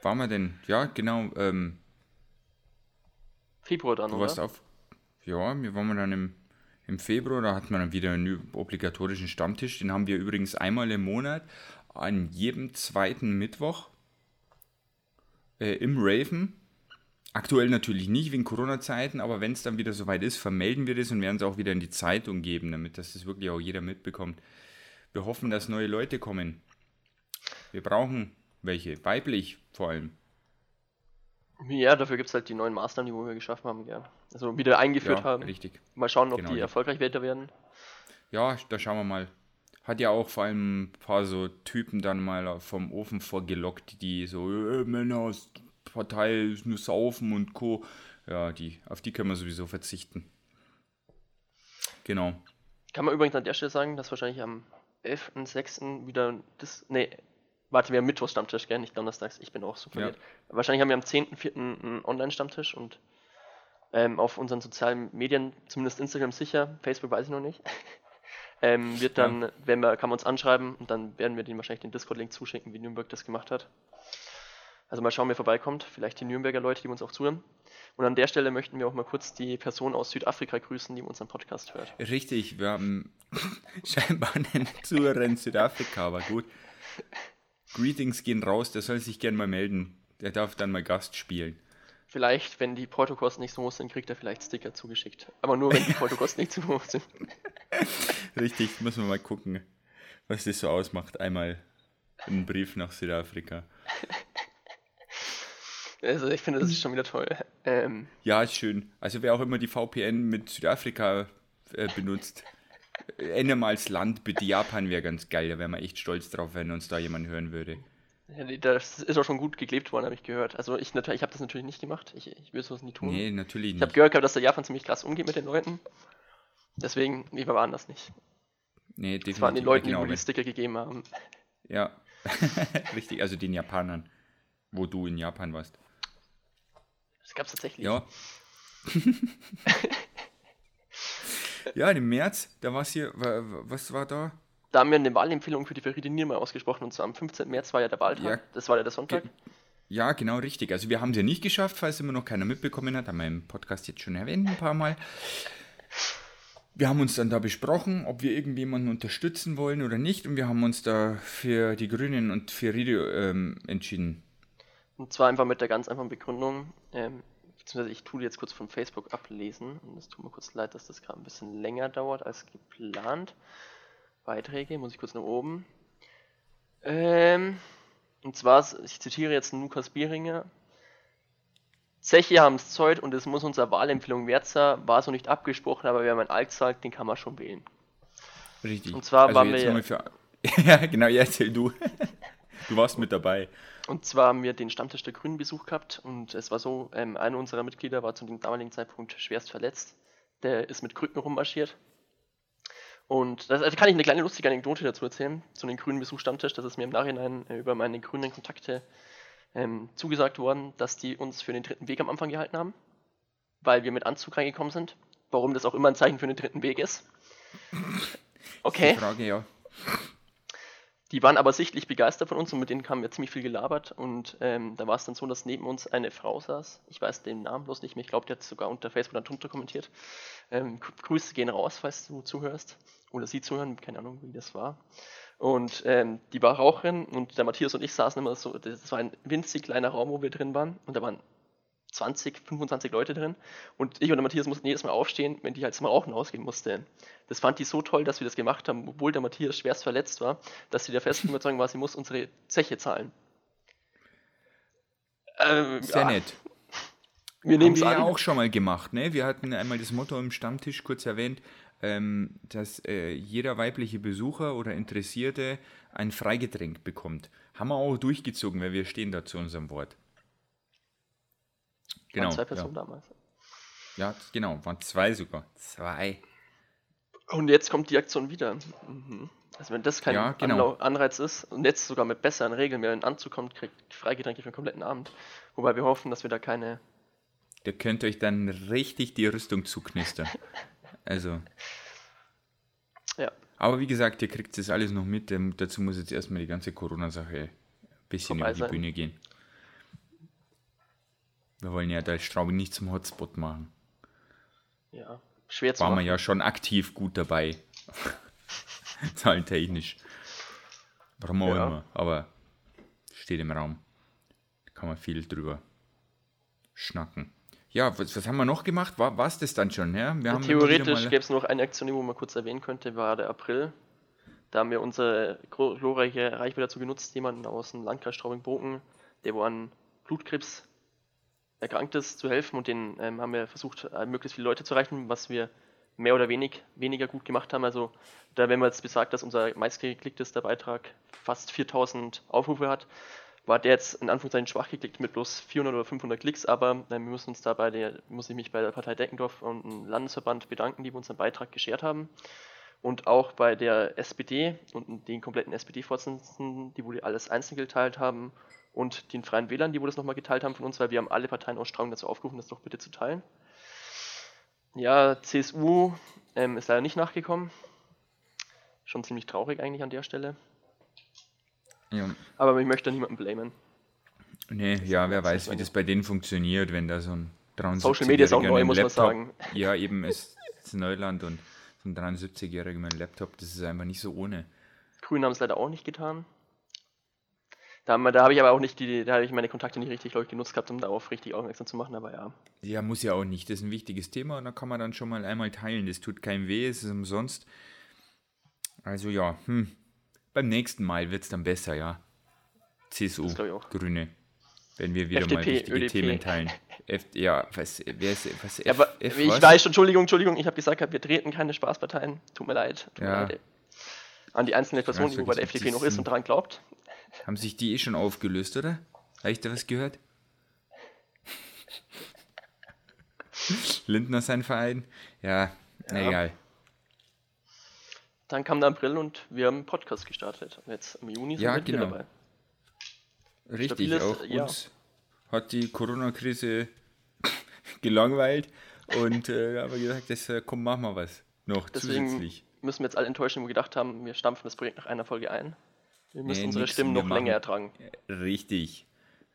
Waren wir denn? Ja, genau. Ähm,
Februar dann,
du
oder?
warst auf. Ja, wir waren dann im, im Februar, da hatten wir dann wieder einen obligatorischen Stammtisch. Den haben wir übrigens einmal im Monat an jedem zweiten Mittwoch äh, im Raven. Aktuell natürlich nicht wegen Corona-Zeiten, aber wenn es dann wieder soweit ist, vermelden wir das und werden es auch wieder in die Zeitung geben, damit das, das wirklich auch jeder mitbekommt. Wir hoffen, dass neue Leute kommen. Wir brauchen welche, weiblich vor allem.
Ja, dafür gibt es halt die neuen Maßnahmen, die wir geschaffen haben, ja. Also wieder eingeführt
ja,
haben.
richtig.
Mal schauen, ob
Genau,
die
die-
erfolgreich weiter werden.
Ja, da schauen wir mal. Hat ja auch vor allem ein paar so Typen dann mal vom Ofen vorgelockt, die so, äh, Männer, Partei ist nur Saufen und Co. Ja, die, auf die können wir sowieso verzichten. Genau.
Kann man übrigens an der Stelle sagen, dass wahrscheinlich am 11.06. wieder das. Nee, warte, wir haben Mittwochs-Stammtisch, gell? Nicht donnerstags. Ich bin auch so verwirrt. Wahrscheinlich haben wir am 10.04. einen Online-Stammtisch und ähm, auf unseren sozialen Medien, zumindest Instagram sicher, Facebook weiß ich noch nicht. ähm, wird dann, wenn wir, kann man uns anschreiben und dann werden wir denen wahrscheinlich den Discord-Link zuschicken, wie Nürnberg das gemacht hat. Also mal schauen, wer vorbeikommt. Vielleicht die Nürnberger Leute, die uns auch zuhören. Und an der Stelle möchten wir auch mal kurz die Person aus Südafrika grüßen, die unseren Podcast hört.
Richtig, wir haben scheinbar einen Zuhörer in Südafrika, aber gut. Greetings gehen raus, der soll sich gern mal melden. Der darf dann mal Gast spielen.
Vielleicht, wenn die Portokosten nicht so hoch sind, kriegt er vielleicht Sticker zugeschickt. Aber nur, wenn die Portokosten nicht zu hoch sind.
Richtig, müssen wir mal gucken, was das so ausmacht. Einmal einen Brief nach Südafrika.
Also ich finde, das ist schon wieder toll. Ähm,
Ja, ist schön. Also wer auch immer die VPN mit Südafrika äh, benutzt, ändere mal das Land. Bitte Japan wäre ganz geil. Da wären wir echt stolz drauf, wenn uns da jemand hören würde.
ja, die- das ist auch schon gut geklebt worden, habe ich gehört. Also ich, natürlich- ich habe das natürlich nicht gemacht. Ich, ich würde sowas nie tun.
Nee, natürlich
ich habe
nicht.
gehört, dass der Japan ziemlich krass umgeht mit den Leuten. Deswegen, wir waren das nicht.
Nee,
Das waren die
definitiv.
Leute, die
genau,
wo die Sticker gegeben haben.
Ja, richtig. Also den Japanern, wo du in Japan warst.
Das gab es tatsächlich.
Ja. ja, im März, da war es hier, wa- wa- was war da?
Da haben wir eine Wahlempfehlung für die Verriede Niermal ausgesprochen. Und zwar am 15. März war ja der Wahltag.
Ja.
Das war ja der Sonntag.
Ja, genau richtig. Also wir haben es ja nicht geschafft, falls immer noch keiner mitbekommen hat, haben wir im Podcast jetzt schon erwähnt ein paar Mal. Wir haben uns dann da besprochen, ob wir irgendjemanden unterstützen wollen oder nicht und wir haben uns da für die Grünen und für Ridio ähm, entschieden.
Und zwar einfach mit der ganz einfachen Begründung, ähm, beziehungsweise ich tue jetzt kurz von Facebook ablesen. Und es tut mir kurz leid, dass das gerade ein bisschen länger dauert als geplant. Beiträge, muss ich kurz nach oben. Ähm, und zwar, ich zitiere jetzt Lukas Bieringer. Zeche haben es Zeug und es muss unsere Wahlempfehlung wert sein. War so nicht abgesprochen, aber wer mein Alt sagt, den kann man schon wählen.
Richtig.
Und zwar waren
jetzt
wir-
für. ja, genau, ja, erzähl du. Du warst mit dabei.
Und zwar haben wir den Stammtisch der Grünen Besuch gehabt und es war so, ähm, einer unserer Mitglieder war zu dem damaligen Zeitpunkt schwerst verletzt. Der ist mit Krücken rummarschiert. Und da kann ich eine kleine lustige Anekdote dazu erzählen, zu den Grünen Besuch Stammtisch. Das ist mir im Nachhinein äh, über meine grünen Kontakte ähm, zugesagt worden, dass die uns für den dritten Weg am Anfang gehalten haben, weil wir mit Anzug reingekommen sind. Warum das auch immer ein Zeichen für den dritten Weg ist. Okay.
Frage, ja.
Die waren aber sichtlich begeistert von uns und mit denen haben wir ziemlich viel gelabert. Und ähm, da war es dann so, dass neben uns eine Frau saß. Ich weiß den Namen bloß nicht mehr. Ich glaube, die hat sogar unter Facebook dann drunter kommentiert. Ähm, Gr- Grüße gehen raus, falls du zuhörst. Oder sie zuhören, keine Ahnung, wie das war. Und ähm, die war Raucherin und der Matthias und ich saßen immer so. Das war ein winzig kleiner Raum, wo wir drin waren. Und da waren 20, 25 Leute drin. Und ich und der Matthias mussten jedes Mal aufstehen, wenn die halt zum Rauchen rausgehen musste. Das fand die so toll, dass wir das gemacht haben, obwohl der Matthias schwerst verletzt war, dass sie der festen Überzeugung war, sie muss unsere Zeche zahlen. Ähm,
Sehr
ja,
nett.
Wir nehmen
Haben
es an.
ja auch schon mal gemacht, ne? Wir hatten einmal das Motto im Stammtisch kurz erwähnt, ähm, dass äh, jeder weibliche Besucher oder Interessierte ein Freigetränk bekommt. Haben wir auch durchgezogen, weil wir stehen da zu unserem Wort. Genau.
Waren zwei Personen
ja.
damals.
ja, genau, waren zwei sogar. Zwei.
Und jetzt kommt die Aktion wieder. Mhm. Also wenn das kein
Ja, genau.
Anreiz ist und jetzt sogar mit besseren Regeln, Anzug kommt, kriegt Freigetränke für den kompletten Abend. Wobei wir hoffen, dass wir da keine.
Da könnt euch dann richtig die Rüstung zuknistern. Also.
Ja.
Aber wie gesagt, ihr kriegt das alles noch mit. Dazu muss jetzt erstmal die ganze Corona-Sache ein bisschen
Vorbei
über die
sein.
Bühne gehen. Wir wollen ja da Straubing nicht zum Hotspot machen.
Ja. Schwer zu
Waren wir
machen.
ja schon aktiv gut dabei. Zahlentechnisch. Warum auch
Ja.
immer. Aber steht im Raum. Da kann man viel drüber schnacken. Ja, was, was haben wir noch gemacht? War es das dann schon? Ja? Wir wieder
Theoretisch gäbe es noch eine Aktion, die man kurz erwähnen könnte, war der April. Da haben wir unsere glorreiche Reichweite dazu genutzt, jemanden aus dem Landkreis Straubing-Bogen, der wo an Blutkrebs erkrankt ist, zu helfen. Und den ähm, haben wir versucht, äh, möglichst viele Leute zu erreichen, was wir mehr oder wenig, weniger gut gemacht haben. Also da, wenn man jetzt besagt, dass unser meistgeklicktester Beitrag fast 4000 Aufrufe hat, war der jetzt in Anführungszeichen schwach geklickt mit bloß 400 oder 500 Klicks, aber äh, wir müssen uns da bei der, muss ich mich bei der Partei Deckendorf und dem Landesverband bedanken, die unseren Beitrag geschert haben. Und auch bei der SPD und den kompletten SPD-Vorsitzenden, die wohl alles einzeln geteilt haben und den Freien Wählern, die wohl das nochmal geteilt haben von uns, weil wir haben alle Parteien aus Straubing dazu aufgerufen, das doch bitte zu teilen. Ja, CSU ähm, ist leider nicht nachgekommen. Schon ziemlich traurig eigentlich an der Stelle.
Ja.
Aber ich möchte niemanden blamen.
Nee, ja, wer
das
weiß, wie das bei denen funktioniert, wenn da so ein 73
Social Media ist auch neu, muss man sagen.
Ja, eben ist Neuland und 73-Jähriger mit einem Laptop, das ist einfach nicht so ohne.
Grünen haben es leider auch nicht getan. Da, da habe ich aber auch nicht die, da habe ich meine Kontakte nicht richtig, glaube ich, genutzt gehabt, um darauf richtig aufmerksam zu machen, aber ja.
Ja, muss ja auch nicht. Das ist ein wichtiges Thema und da kann man dann schon mal einmal teilen. Das tut keinem weh, es ist umsonst. Also ja, hm. beim nächsten Mal wird es dann besser, ja. CSU. Grüne. Wenn wir wieder mal
FDP,
wichtige
ÖDP.
Themen teilen. F ja, was, wer ist, was, F,
aber
F
ich
was?
weiß schon, Entschuldigung, Entschuldigung, ich habe gesagt, wir treten keine Spaßparteien. Tut mir leid. Tut
Ja.
mir leid. An die einzelne Person, die bei der FDP noch ist und daran glaubt.
Haben sich die eh schon aufgelöst, oder? Habe ich da was gehört? Lindner sein Verein? Ja, na
Ja.
egal.
Dann kam der April und wir haben einen Podcast gestartet. Und jetzt im Juni sind
Ja,
wir
genau.
dabei.
Richtig,
Stabiles
auch
Jahr.
uns hat die Corona-Krise gelangweilt und äh, haben wir gesagt, das, äh, komm, machen wir was noch
Deswegen
zusätzlich.
müssen wir jetzt alle enttäuschen, wo wir gedacht haben, wir stampfen das Projekt nach einer Folge ein. Wir müssen
Nee,
unsere Stimmen noch länger ertragen.
Richtig,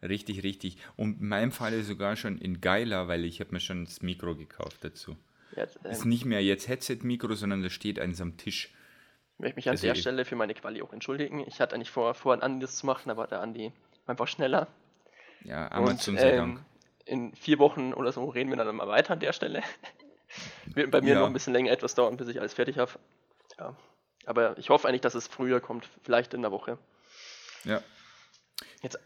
richtig, richtig. Und in meinem Falle sogar schon in geiler, weil ich habe mir schon das Mikro gekauft dazu.
Ja,
Ist
ähm,
nicht mehr jetzt Headset-Mikro, sondern da steht eins am Tisch.
ich möchte mich an
also
der Stelle für meine Quali auch entschuldigen. Ich hatte eigentlich vor, vor an Andi das zu machen, aber der Andi einfach schneller.
Ja, Amazon
und,
sei
ähm,
Dank.
In vier Wochen oder so reden wir dann mal weiter an der Stelle. Wird bei mir
Ja.
noch ein bisschen länger etwas dauern, bis ich alles fertig habe. Ja. Aber ich hoffe eigentlich, dass es früher kommt, vielleicht in der Woche.
Ja.
Jetzt,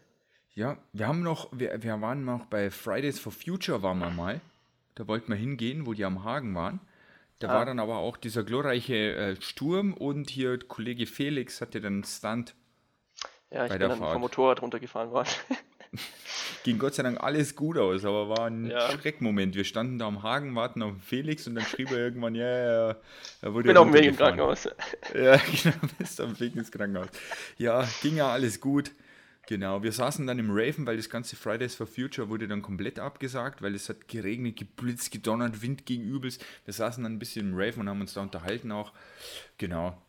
Ja, wir haben noch, wir, wir waren noch bei Fridays for Future waren wir mal. Da wollten wir hingehen, wo die am Hagen waren. Da
Ah.
war dann aber auch dieser glorreiche äh, Sturm und hier Kollege Felix hatte dann einen Stunt.
Ja, ich
Bei
bin
der
dann
Fahrt.
vom Motorrad runtergefahren worden.
Ging Gott sei Dank alles gut aus, aber war ein
Ja.
Schreckmoment. Wir standen da am Hagen, warten auf Felix und dann schrieb er irgendwann, ja, ja, ja, er wurde
bin auf dem Weg
runtergefahren.
Krankenhaus.
Ja, genau, bist am Weg ins Krankenhaus. Ja, ging ja alles gut. Genau, wir saßen dann im Raven, weil das ganze Fridays for Future wurde dann komplett abgesagt, weil es hat geregnet, geblitzt, gedonnert, Wind ging übelst. Wir saßen dann ein bisschen im Raven und haben uns da unterhalten auch. Genau.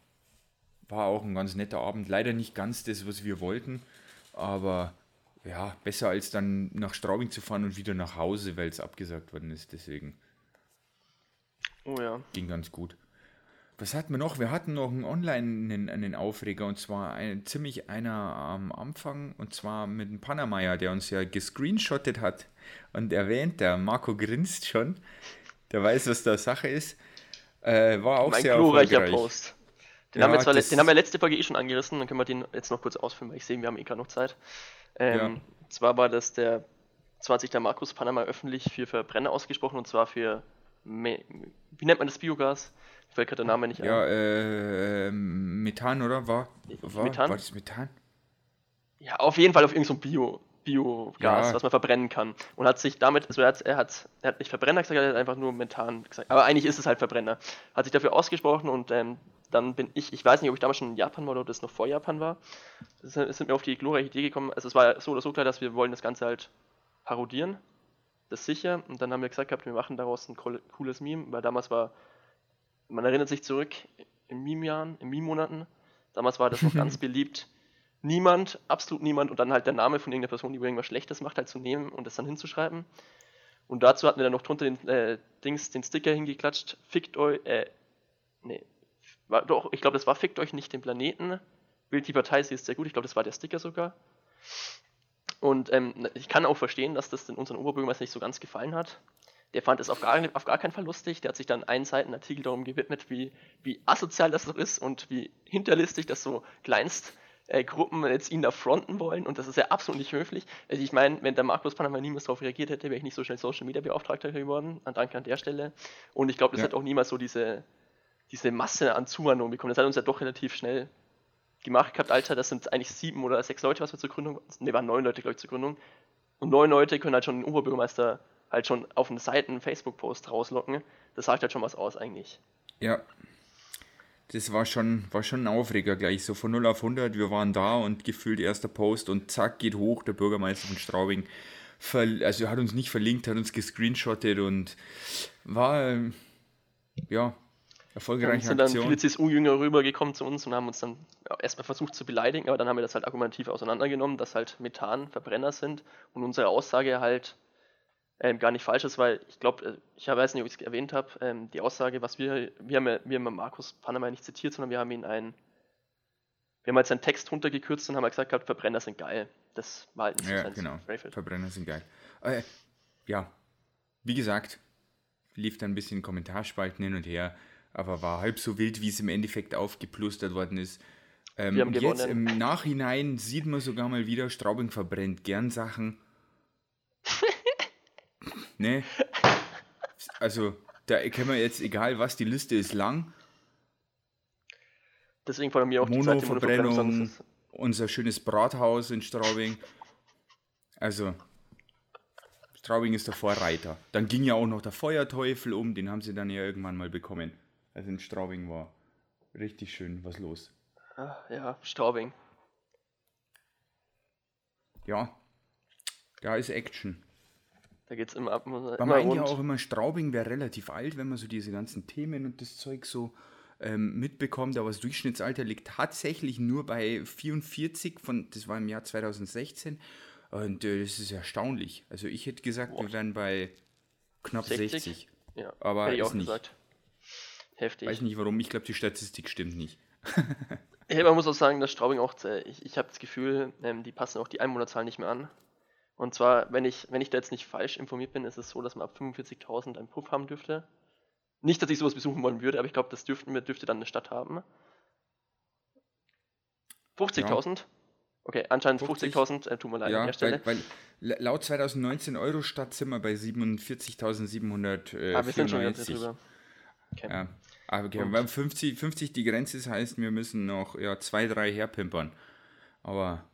War auch ein ganz netter Abend. Leider nicht ganz das, was wir wollten, aber ja, besser als dann nach Straubing zu fahren und wieder nach Hause, weil es abgesagt worden ist. Deswegen
Oh ja.
ging ganz gut. Was hatten wir noch? Wir hatten noch einen Online einen, einen Aufreger und zwar ein, ziemlich einer am Anfang und zwar mit dem Panameier, der uns ja gescreenshottet hat und erwähnt, der Marco grinst schon, der weiß, was da Sache ist. Äh, war auch
Mein
sehr
glorreicher
erfolgreich.
Post. Den,
Ja,
haben wir zwar, den haben wir letzte Folge eh schon angerissen, dann können wir den jetzt noch kurz ausführen, weil ich sehe, wir haben eh gerade noch Zeit. Ähm,
Ja.
Zwar war das der zwar hat sich der Markus Panama öffentlich für Verbrenner ausgesprochen und zwar für, wie nennt man das Biogas? Fällt gerade der Name nicht
Ja,
ein.
äh, Methan, oder? War, war,
Methan?
war das Methan?
Ja, auf jeden Fall auf irgendein so Bio, Biogas,
Ja.
was man verbrennen kann. Und hat sich damit, also er hat, er hat, er hat nicht Verbrenner gesagt, er hat einfach nur Methan gesagt. Aber eigentlich ist es halt Verbrenner. Hat sich dafür ausgesprochen und ähm, dann bin ich, ich weiß nicht, ob ich damals schon in Japan war oder ob das noch vor Japan war. Es sind, mir auf die glorreiche Idee gekommen, also es war so oder so klar, dass wir wollen das Ganze halt parodieren. Das ist sicher. Und dann haben wir gesagt gehabt, wir machen daraus ein cool- cooles Meme, weil damals war, man erinnert sich zurück, in Meme-Jahren, in Meme-Monaten, damals war das noch ganz beliebt, niemand, absolut niemand und dann halt der Name von irgendeiner Person, die irgendwas Schlechtes macht, halt zu nehmen und das dann hinzuschreiben. Und dazu hatten wir dann noch drunter den äh, Dings, den Sticker hingeklatscht, fickt euch, äh, nee, war, doch, ich glaube, das war fickt euch nicht den Planeten. Wählt die Partei, sie ist sehr gut, ich glaube, das war der Sticker sogar. Und ähm, ich kann auch verstehen, dass das den unseren Oberbürgermeister nicht so ganz gefallen hat. Der fand es auf gar, auf gar keinen Fall lustig. Der hat sich dann einen Seiten Artikel darum gewidmet, wie, wie asozial das doch ist und wie hinterlistig das so kleinst äh, Gruppen jetzt ihn da fronten wollen und das ist ja absolut nicht höflich. Also ich meine, wenn der Markus Panama niemals darauf reagiert hätte, wäre ich nicht so schnell Social Media Beauftragter geworden. An Danke an der Stelle. Und ich glaube, das
Ja.
hat auch niemals so diese, diese Masse an Zuwanderung bekommen. Das hat uns ja doch relativ schnell gemacht gehabt, Alter. Das sind eigentlich sieben oder sechs Leute, was wir zur Gründung, ne, waren neun Leute, glaube ich, zur Gründung. Und neun Leute können halt schon den Oberbürgermeister halt schon auf den Seiten Facebook-Post rauslocken. Das sagt halt schon was aus eigentlich.
Ja. Das war schon, war schon ein Aufreger gleich, so von 0 auf 100. Wir waren da und gefühlt erster Post und zack, geht hoch, der Bürgermeister von Straubing. Also hat uns nicht verlinkt, hat uns gescreenshottet und war, ähm, ja, erfolgreiche
sind dann
Aktion.
viele CSU-Jünger rübergekommen zu uns und haben uns dann erstmal versucht zu beleidigen, aber dann haben wir das halt argumentativ auseinandergenommen, dass halt Methan Verbrenner sind und unsere Aussage halt ähm, gar nicht falsch ist, weil ich glaube, äh, ich weiß nicht, ob ich es erwähnt habe, ähm, die Aussage, was wir, wir haben ja, wir haben Markus Panama nicht zitiert, sondern wir haben ihn ein, wir haben halt seinen Text runtergekürzt und haben halt gesagt gehabt, Verbrenner sind geil. Das war halt nicht so
Ja, genau.
Rayfield.
Verbrenner sind geil. Äh, ja, wie gesagt, lief dann ein bisschen Kommentarspalten hin und her, aber war halb so wild, wie es im Endeffekt aufgeplustert worden ist. Ähm,
Wir
und jetzt im Nachhinein sieht man sogar mal wieder, Straubing verbrennt gern Sachen. ne? Also, da können wir jetzt, egal was, die Liste ist lang.
Deswegen von mir auch die zweite Monoverbrennung.
unser schönes Brathaus in Straubing. Also, Straubing ist der Vorreiter. Dann ging ja auch noch der Feuerteufel um, den haben sie dann ja irgendwann mal bekommen. Also in Straubing war richtig schön was los.
Ah, ja, Straubing.
Ja, da ist Action.
Da geht's immer ab. Immer
Man meint
rund.
ja auch immer, Straubing wäre relativ alt, wenn man so diese ganzen Themen und das Zeug so ähm, mitbekommt, aber das Durchschnittsalter liegt tatsächlich nur bei 44 von, das war im Jahr 2016 und äh, das ist erstaunlich. Also ich hätte gesagt, wir wären bei knapp
60?
60.
Ja,
Aber
hätte ich
ist
auch
nicht.
gesagt. Heftig.
Weiß nicht warum, ich glaube die Statistik stimmt nicht.
Ja, man muss auch sagen, dass Straubing auch, ich, ich habe das Gefühl, ähm, die passen auch die Einwohnerzahl nicht mehr an. Und zwar, wenn ich, wenn ich da jetzt nicht falsch informiert bin, ist es so, dass man ab 45.000 einen Puff haben dürfte. Nicht, dass ich sowas besuchen wollen würde, aber ich glaube, das dürften wir, dürfte dann eine Stadt haben. 50.000? Okay, anscheinend
50.
50.000, äh, tut mir leid an
ja,
der Stelle.
weil, weil laut 2019 Euro-Stadt sind wir bei 47.794. Äh,
ah, wir sind schon wieder
94.
drüber. Okay.
Ja, aber okay,
Und-
weil 50, 50 die Grenze ist, heißt, wir müssen noch ja, zwei, drei herpimpern. Aber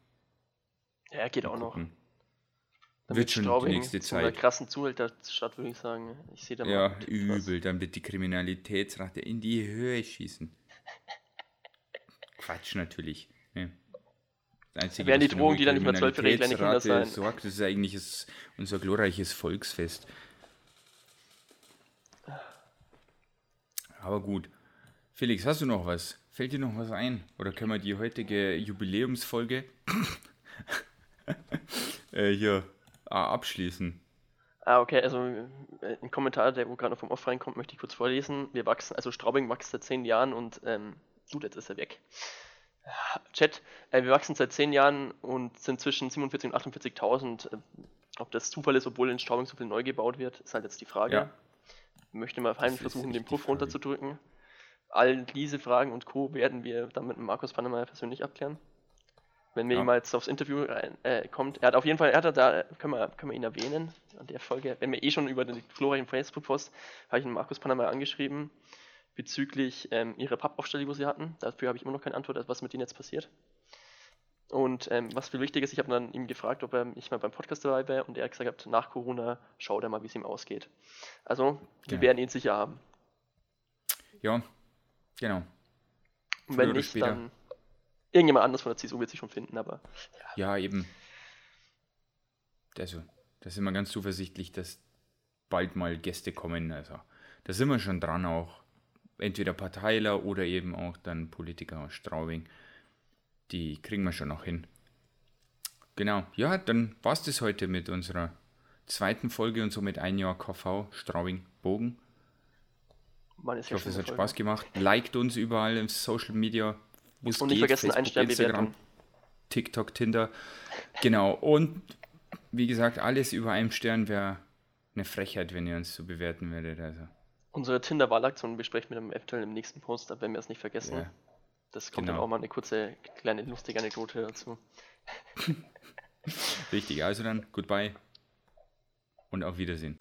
Ja, geht auch noch. Dann
Wird schon die nächste
zu einer
Zeit.
krassen Zuhälterstadt, würde ich sagen. Ich sehe da mal.
Ja, übel, dann wird die Kriminalitätsrate in die Höhe schießen. Quatsch natürlich. Ne? Das Einzige,
Wären die
hohe
die dann nicht mehr zwölf für kleine Kinder sein.
sorgt, das ist eigentlich das, unser glorreiches Volksfest. Aber gut. Felix, hast du noch was? Fällt dir noch was ein? Oder können wir die heutige Jubiläumsfolge äh, hier ah, abschließen?
Ah, okay, also äh, ein Kommentar, der wo gerade noch vom Off reinkommt, möchte ich kurz vorlesen. Wir wachsen, also Straubing wächst seit zehn Jahren und, ähm, gut, jetzt ist er weg. Chat, äh, wir wachsen seit zehn Jahren und sind zwischen 47.000 und 48.000. Äh, ob das Zufall ist, obwohl in Straubing so viel neu gebaut wird, ist halt jetzt die Frage.
Ja.
Ich möchte mal
ist
versuchen, den
die
Puff runterzudrücken. All diese Fragen und Co. werden wir dann mit Markus Pannemeyer persönlich abklären. wenn mir
Ja.
jemand jetzt aufs Interview rein, äh, kommt. Er hat auf jeden Fall, er hat da, können wir, können wir ihn erwähnen an der Folge. Wenn wir eh schon über den Florian Facebook-Post, habe ich den Markus Panama angeschrieben bezüglich ähm, ihrer Pappaufstellung, wo sie hatten. Dafür habe ich immer noch keine Antwort, was mit denen jetzt passiert. Und ähm, was viel wichtig ist, ich habe dann ihm gefragt, ob er nicht mal beim Podcast dabei wäre und er hat gesagt, nach Corona schaut er mal, wie es ihm ausgeht. Also, wir
Genau.
werden ihn sicher haben.
Ja, genau.
Und wenn nicht,
später.
dann irgendjemand anders von der CSU wird sich schon finden, aber
Ja, eben. Also, da sind wir ganz zuversichtlich, dass bald mal Gäste kommen. Also, da sind wir schon dran auch. Entweder Parteiler oder eben auch dann Politiker aus Straubing. Die kriegen wir schon noch hin. Genau. Ja, dann war es das heute mit unserer zweiten Folge und somit ein Jahr KV Straubing Bogen.
man ist
Ich hoffe, es hat Spaß gemacht. Liked uns überall im Social Media.
Und nicht
geht,
vergessen, ein
Facebook,
Stern
Instagram. TikTok, Tinder. Genau. Und wie gesagt, alles über einem Stern wäre eine Frechheit, wenn ihr uns so bewerten würdet. Also,
Unsere Tinder-Wahlaktion besprechen wir dann eventuell im nächsten Post, wenn wir es nicht vergessen.
Ja.
Das kommt dann
Genau.
auch mal eine kurze, kleine, lustige Anekdote dazu.
richtig. Also dann, goodbye und auf Wiedersehen.